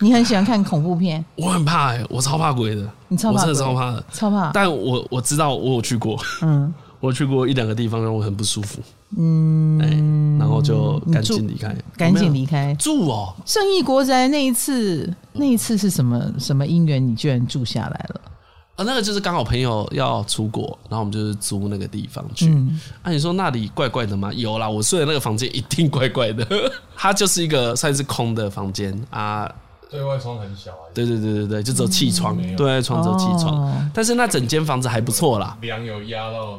Speaker 2: 你很喜欢看恐怖片？[LAUGHS]
Speaker 1: 我很怕哎、欸，我超怕鬼的，
Speaker 2: 你超怕，
Speaker 1: 我真的超怕的，
Speaker 2: 超怕。
Speaker 1: 但我我知道我有去过，嗯。我去过一两个地方，让我很不舒服。嗯，哎，然后就赶紧离开，
Speaker 2: 赶紧离开。
Speaker 1: 住哦，
Speaker 2: 圣义国宅那一次，那一次是什么什么因缘？你居然住下来了？
Speaker 1: 啊，那个就是刚好朋友要出国，然后我们就是租那个地方去。嗯、啊，你说那里怪怪的吗？有啦，我睡的那个房间一定怪怪的。[LAUGHS] 它就是一个算是空的房间啊，
Speaker 3: 对外窗很小啊。
Speaker 1: 对对对对对，就只有气窗，嗯、对外窗只有气窗。哦、但是那整间房子还不错啦，
Speaker 3: 梁有压到。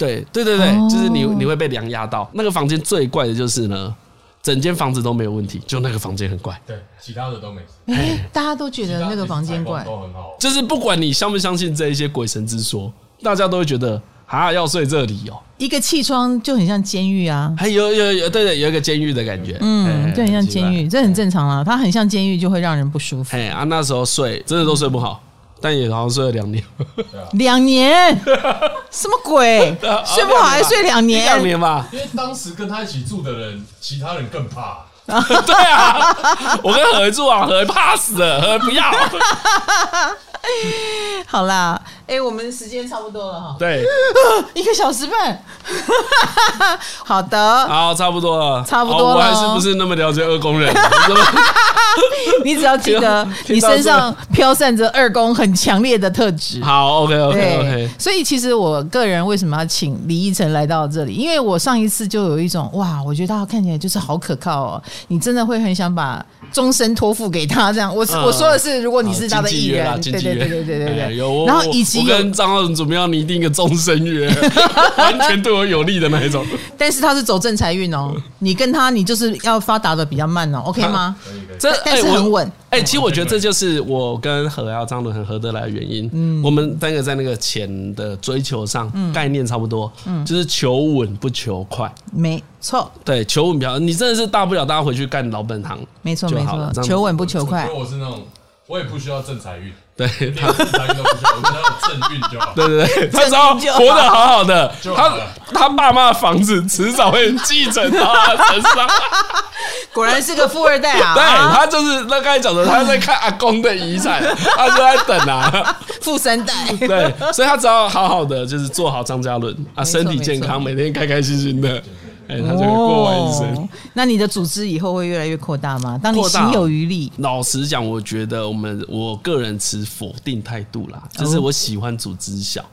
Speaker 1: 对对对对，哦、就是你你会被梁压到。那个房间最怪的就是呢，整间房子都没有问题，就那个房间很怪。
Speaker 3: 对，其他的都没事。
Speaker 2: 哎，大家都觉得那个房间怪，
Speaker 3: 都很好。
Speaker 1: 就是不管你相不相信这一些鬼神之说，大家都会觉得啊，要睡这里哦。
Speaker 2: 一个气窗就很像监狱啊，
Speaker 1: 还有有有对对，有一个监狱的感觉，
Speaker 2: 嗯，就很像监狱，这很正常啊。它很像监狱，就会让人不舒服。
Speaker 1: 哎啊，那时候睡真的都睡不好。但也好像睡了两年，
Speaker 2: 两年，[LAUGHS] 什么鬼？睡不好还睡两年？
Speaker 1: 两年吧。
Speaker 3: 因为当时跟他一起住的人，其他人更怕。[LAUGHS]
Speaker 1: 对啊，我跟何住啊，何怕死了，何不要。[LAUGHS] [LAUGHS]
Speaker 2: 好啦，哎、欸，我们时间差不多了哈。
Speaker 1: 对，[LAUGHS]
Speaker 2: 一个小时半。[LAUGHS] 好的，
Speaker 1: 好，差不多了，
Speaker 2: 差不多了。
Speaker 1: 我还是不是那么了解二宫人？
Speaker 2: 你只要记得，你身上飘散着二宫很强烈的特质。
Speaker 1: 好，OK，OK，OK。Okay, okay, okay
Speaker 2: 所以其实我个人为什么要请李依晨来到这里？因为我上一次就有一种哇，我觉得他看起来就是好可靠哦，你真的会很想把终身托付给他这样。我是我说的是，如果你是他的艺人，对对对对对对对。有，然后以及
Speaker 1: 我跟张浩伦准备要拟定一个终身约，[LAUGHS] 完全对我有利的那一种。
Speaker 2: 但是他是走正财运哦，[LAUGHS] 你跟他你就是要发达的比较慢哦，OK 吗？这但是很稳。
Speaker 1: 哎，其实我觉得这就是我跟何耀张伦很合得来的原因。嗯，我们三个在那个钱的追求上概念差不多，嗯，就是求稳不求快，
Speaker 2: 没错。对，
Speaker 1: 求稳比较，你真的是大不了大家回去干老本行，
Speaker 2: 没错没错，求稳不求快。
Speaker 3: 我是那种，我也不需要正财运。
Speaker 1: 对 [LAUGHS] 他，
Speaker 3: 他都不需要，我只要有正运就好。
Speaker 1: 对对对，他只要活得好好的，他他爸妈的房子迟早会继承到他身上。[LAUGHS]
Speaker 2: 果然是个富二代啊！
Speaker 1: 对，他就是那刚才讲的，他在看阿公的遗产，[LAUGHS] 他就在等啊，
Speaker 2: 富三代。
Speaker 1: 对，所以他只要好好的，就是做好张家伦啊，身体健康，每天开开心心的。哎，他就会过完生。
Speaker 2: 哦。那你的组织以后会越来越扩大吗？当你行有余力，
Speaker 1: 老实讲，我觉得我们我个人持否定态度啦，就是我喜欢组织小。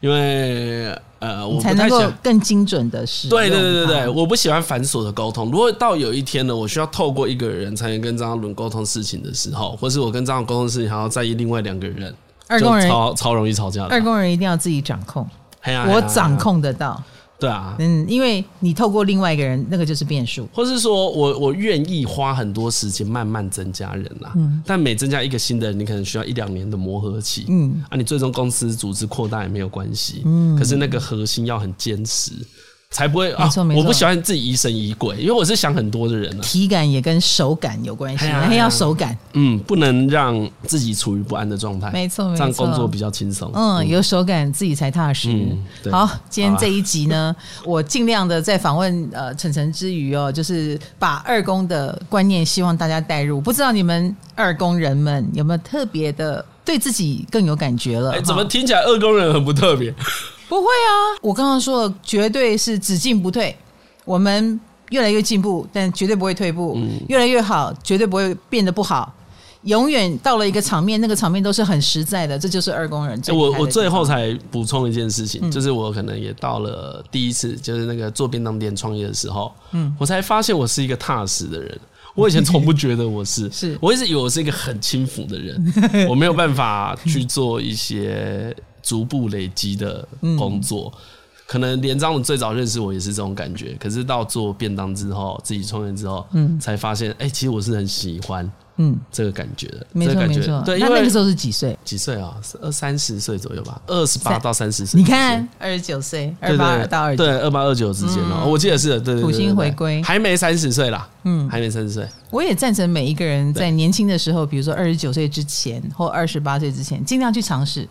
Speaker 1: 因为呃，我
Speaker 2: 才能够更精准的使用。
Speaker 1: 对对对对对，我不喜欢繁琐的沟通。如果到有一天呢，我需要透过一个人才能跟张嘉伦沟通事情的时候，或是我跟张嘉伦沟通事情还要在意另外两个人，
Speaker 2: 二宫人
Speaker 1: 超超容易吵架的。
Speaker 2: 二宫人一定要自己掌控，我掌控得到。
Speaker 1: 对啊，
Speaker 2: 嗯，因为你透过另外一个人，那个就是变数，
Speaker 1: 或是说我我愿意花很多时间慢慢增加人啦，嗯，但每增加一个新的人，你可能需要一两年的磨合期，嗯，啊，你最终公司组织扩大也没有关系，嗯，可是那个核心要很坚持。才不会啊！我不喜欢自己疑神疑鬼，因为我是想很多的人。
Speaker 2: 体感也跟手感有关系，还要手感。
Speaker 1: 嗯，不能让自己处于不安的状态。
Speaker 2: 没错，没错，
Speaker 1: 这样工作比较轻松。
Speaker 2: 嗯，有手感自己才踏实。好，今天 [LAUGHS] 这一集呢，我尽量的在访问呃晨晨之余哦，就是把二宫的观念希望大家带入。不知道你们二宫人们有没有特别的对自己更有感觉了？
Speaker 1: 哎，怎么听起来二宫人很不特别？
Speaker 2: 不会啊，我刚刚说的绝对是只进不退，我们越来越进步，但绝对不会退步，嗯、越来越好，绝对不会变得不好，永远到了一个场面，那个场面都是很实在的，这就是二工人。
Speaker 1: 我我最后才补充一件事情，嗯、就是我可能也到了第一次，就是那个做便当店创业的时候，嗯，我才发现我是一个踏实的人。我以前从不觉得我是，[LAUGHS] 是我一直以为我是一个很轻浮的人，我没有办法去做一些。逐步累积的工作，嗯、可能连张总最早认识我也是这种感觉。可是到做便当之后，自己创业之后，嗯，才发现，哎、欸，其实我是很喜欢，嗯，这个感觉的。
Speaker 2: 没错没错，对。那那个时候是几岁？
Speaker 1: 几岁啊？二三十岁左右吧，二十八到三十岁。
Speaker 2: 你看，二十九岁，二八到二九，
Speaker 1: 对，二八二九之间哦，嗯、我记得是，对对对，
Speaker 2: 土星回归，
Speaker 1: 还没三十岁啦，嗯，还没三十岁。
Speaker 2: 我也赞成每一个人在年轻的时候，比如说二十九岁之前或二十八岁之前，尽量去尝试。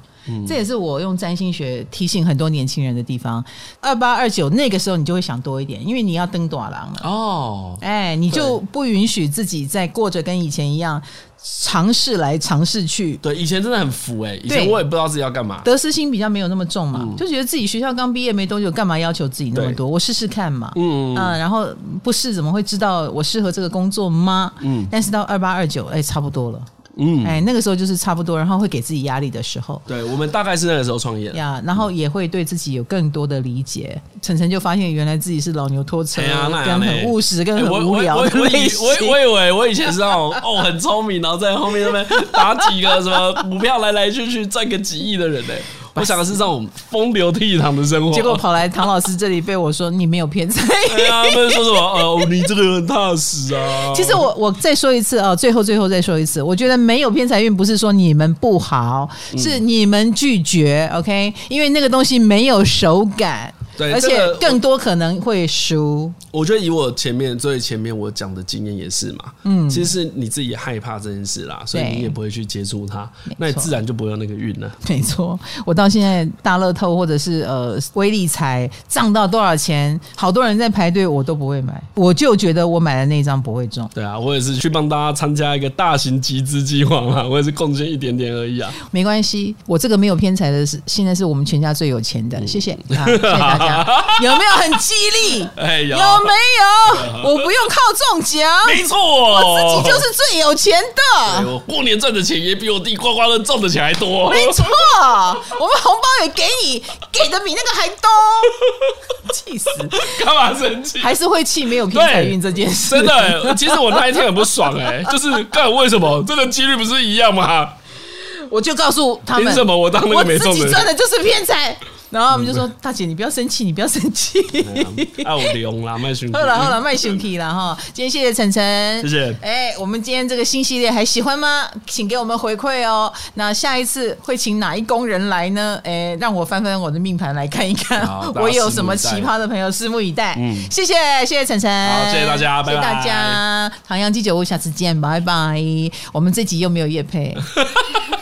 Speaker 2: 这也是我用占星学提醒很多年轻人的地方。二八二九那个时候，你就会想多一点，因为你要登大人了哦。哎，你就不允许自己再过着跟以前一样尝试来尝试去。
Speaker 1: 对，以前真的很浮哎，以前我也不知道自己要干嘛，
Speaker 2: 得失心比较没有那么重嘛，就觉得自己学校刚毕业没多久，干嘛要求自己那么多？我试试看嘛。嗯嗯。然后不试怎么会知道我适合这个工作吗？嗯。但是到二八二九，哎，差不多了。嗯，哎，那个时候就是差不多，然后会给自己压力的时候。
Speaker 1: 对，我们大概是那个时候创业
Speaker 2: 呀，然后也会对自己有更多的理解。晨晨就发现原来自己是老牛拖车，跟很务实，跟很无聊的类
Speaker 1: 我我以为我以前是那种哦很聪明，然后在后面那边打几个什么股票来来去去赚个几亿的人呢。我想的是这种风流倜傥的生活，
Speaker 2: 结果跑来唐老师这里被我说你没有偏财运。
Speaker 1: 对啊，他们说什么？哦，你这个人很踏实啊。
Speaker 2: 其实我我再说一次啊，最后最后再说一次，我觉得没有偏财运不是说你们不好，是你们拒绝。OK，因为那个东西没有手感。对，而且更多可能会输。
Speaker 1: 我觉得以我前面最前面我讲的经验也是嘛，嗯，其实是你自己害怕这件事啦，所以你也不会去接触它，那你自然就不会有那个运了。
Speaker 2: 没错，我到现在大乐透或者是呃威力彩涨到多少钱，好多人在排队，我都不会买，我就觉得我买的那张不会中。
Speaker 1: 对啊，我也是去帮大家参加一个大型集资计划嘛，[LAUGHS] 我也是贡献一点点而已啊。
Speaker 2: 没关系，我这个没有偏财的是现在是我们全家最有钱的，谢谢，啊、谢谢大家。[LAUGHS] 有没有很激励？哎，有，有没有？[LAUGHS] 我不用靠中奖，
Speaker 1: 没错，
Speaker 2: 我自己就是最有钱的。
Speaker 1: 我过年赚的钱也比我弟刮刮乐中的钱还多。
Speaker 2: 没错，我们红包也给你，[LAUGHS] 给的比那个还多。气死！
Speaker 1: 干嘛生气？
Speaker 2: 还是会气没有偏财运这件事。
Speaker 1: 真的，其实我那一天很不爽哎，就是干为什么？这个几率不是一样吗？
Speaker 2: 我就告诉他们，
Speaker 1: 凭什么我当那个没中的？
Speaker 2: 我自己赚的就是偏财。然后我们就说：“大姐，你不要生气，你不要生
Speaker 1: 气。”
Speaker 2: 好了好了，卖身体 [LAUGHS] 了哈。今天谢谢晨晨，
Speaker 1: 谢谢。
Speaker 2: 哎，我们今天这个新系列还喜欢吗？请给我们回馈哦。那下一次会请哪一工人来呢？哎，让我翻翻我的命盘来看一看，我有什么奇葩的朋友，拭目以待。嗯，谢谢谢谢晨晨，
Speaker 1: 好，谢谢大家，拜拜。
Speaker 2: 谢谢大家，唐阳鸡酒屋，下次见，拜拜。我们这集又没有业配。[LAUGHS]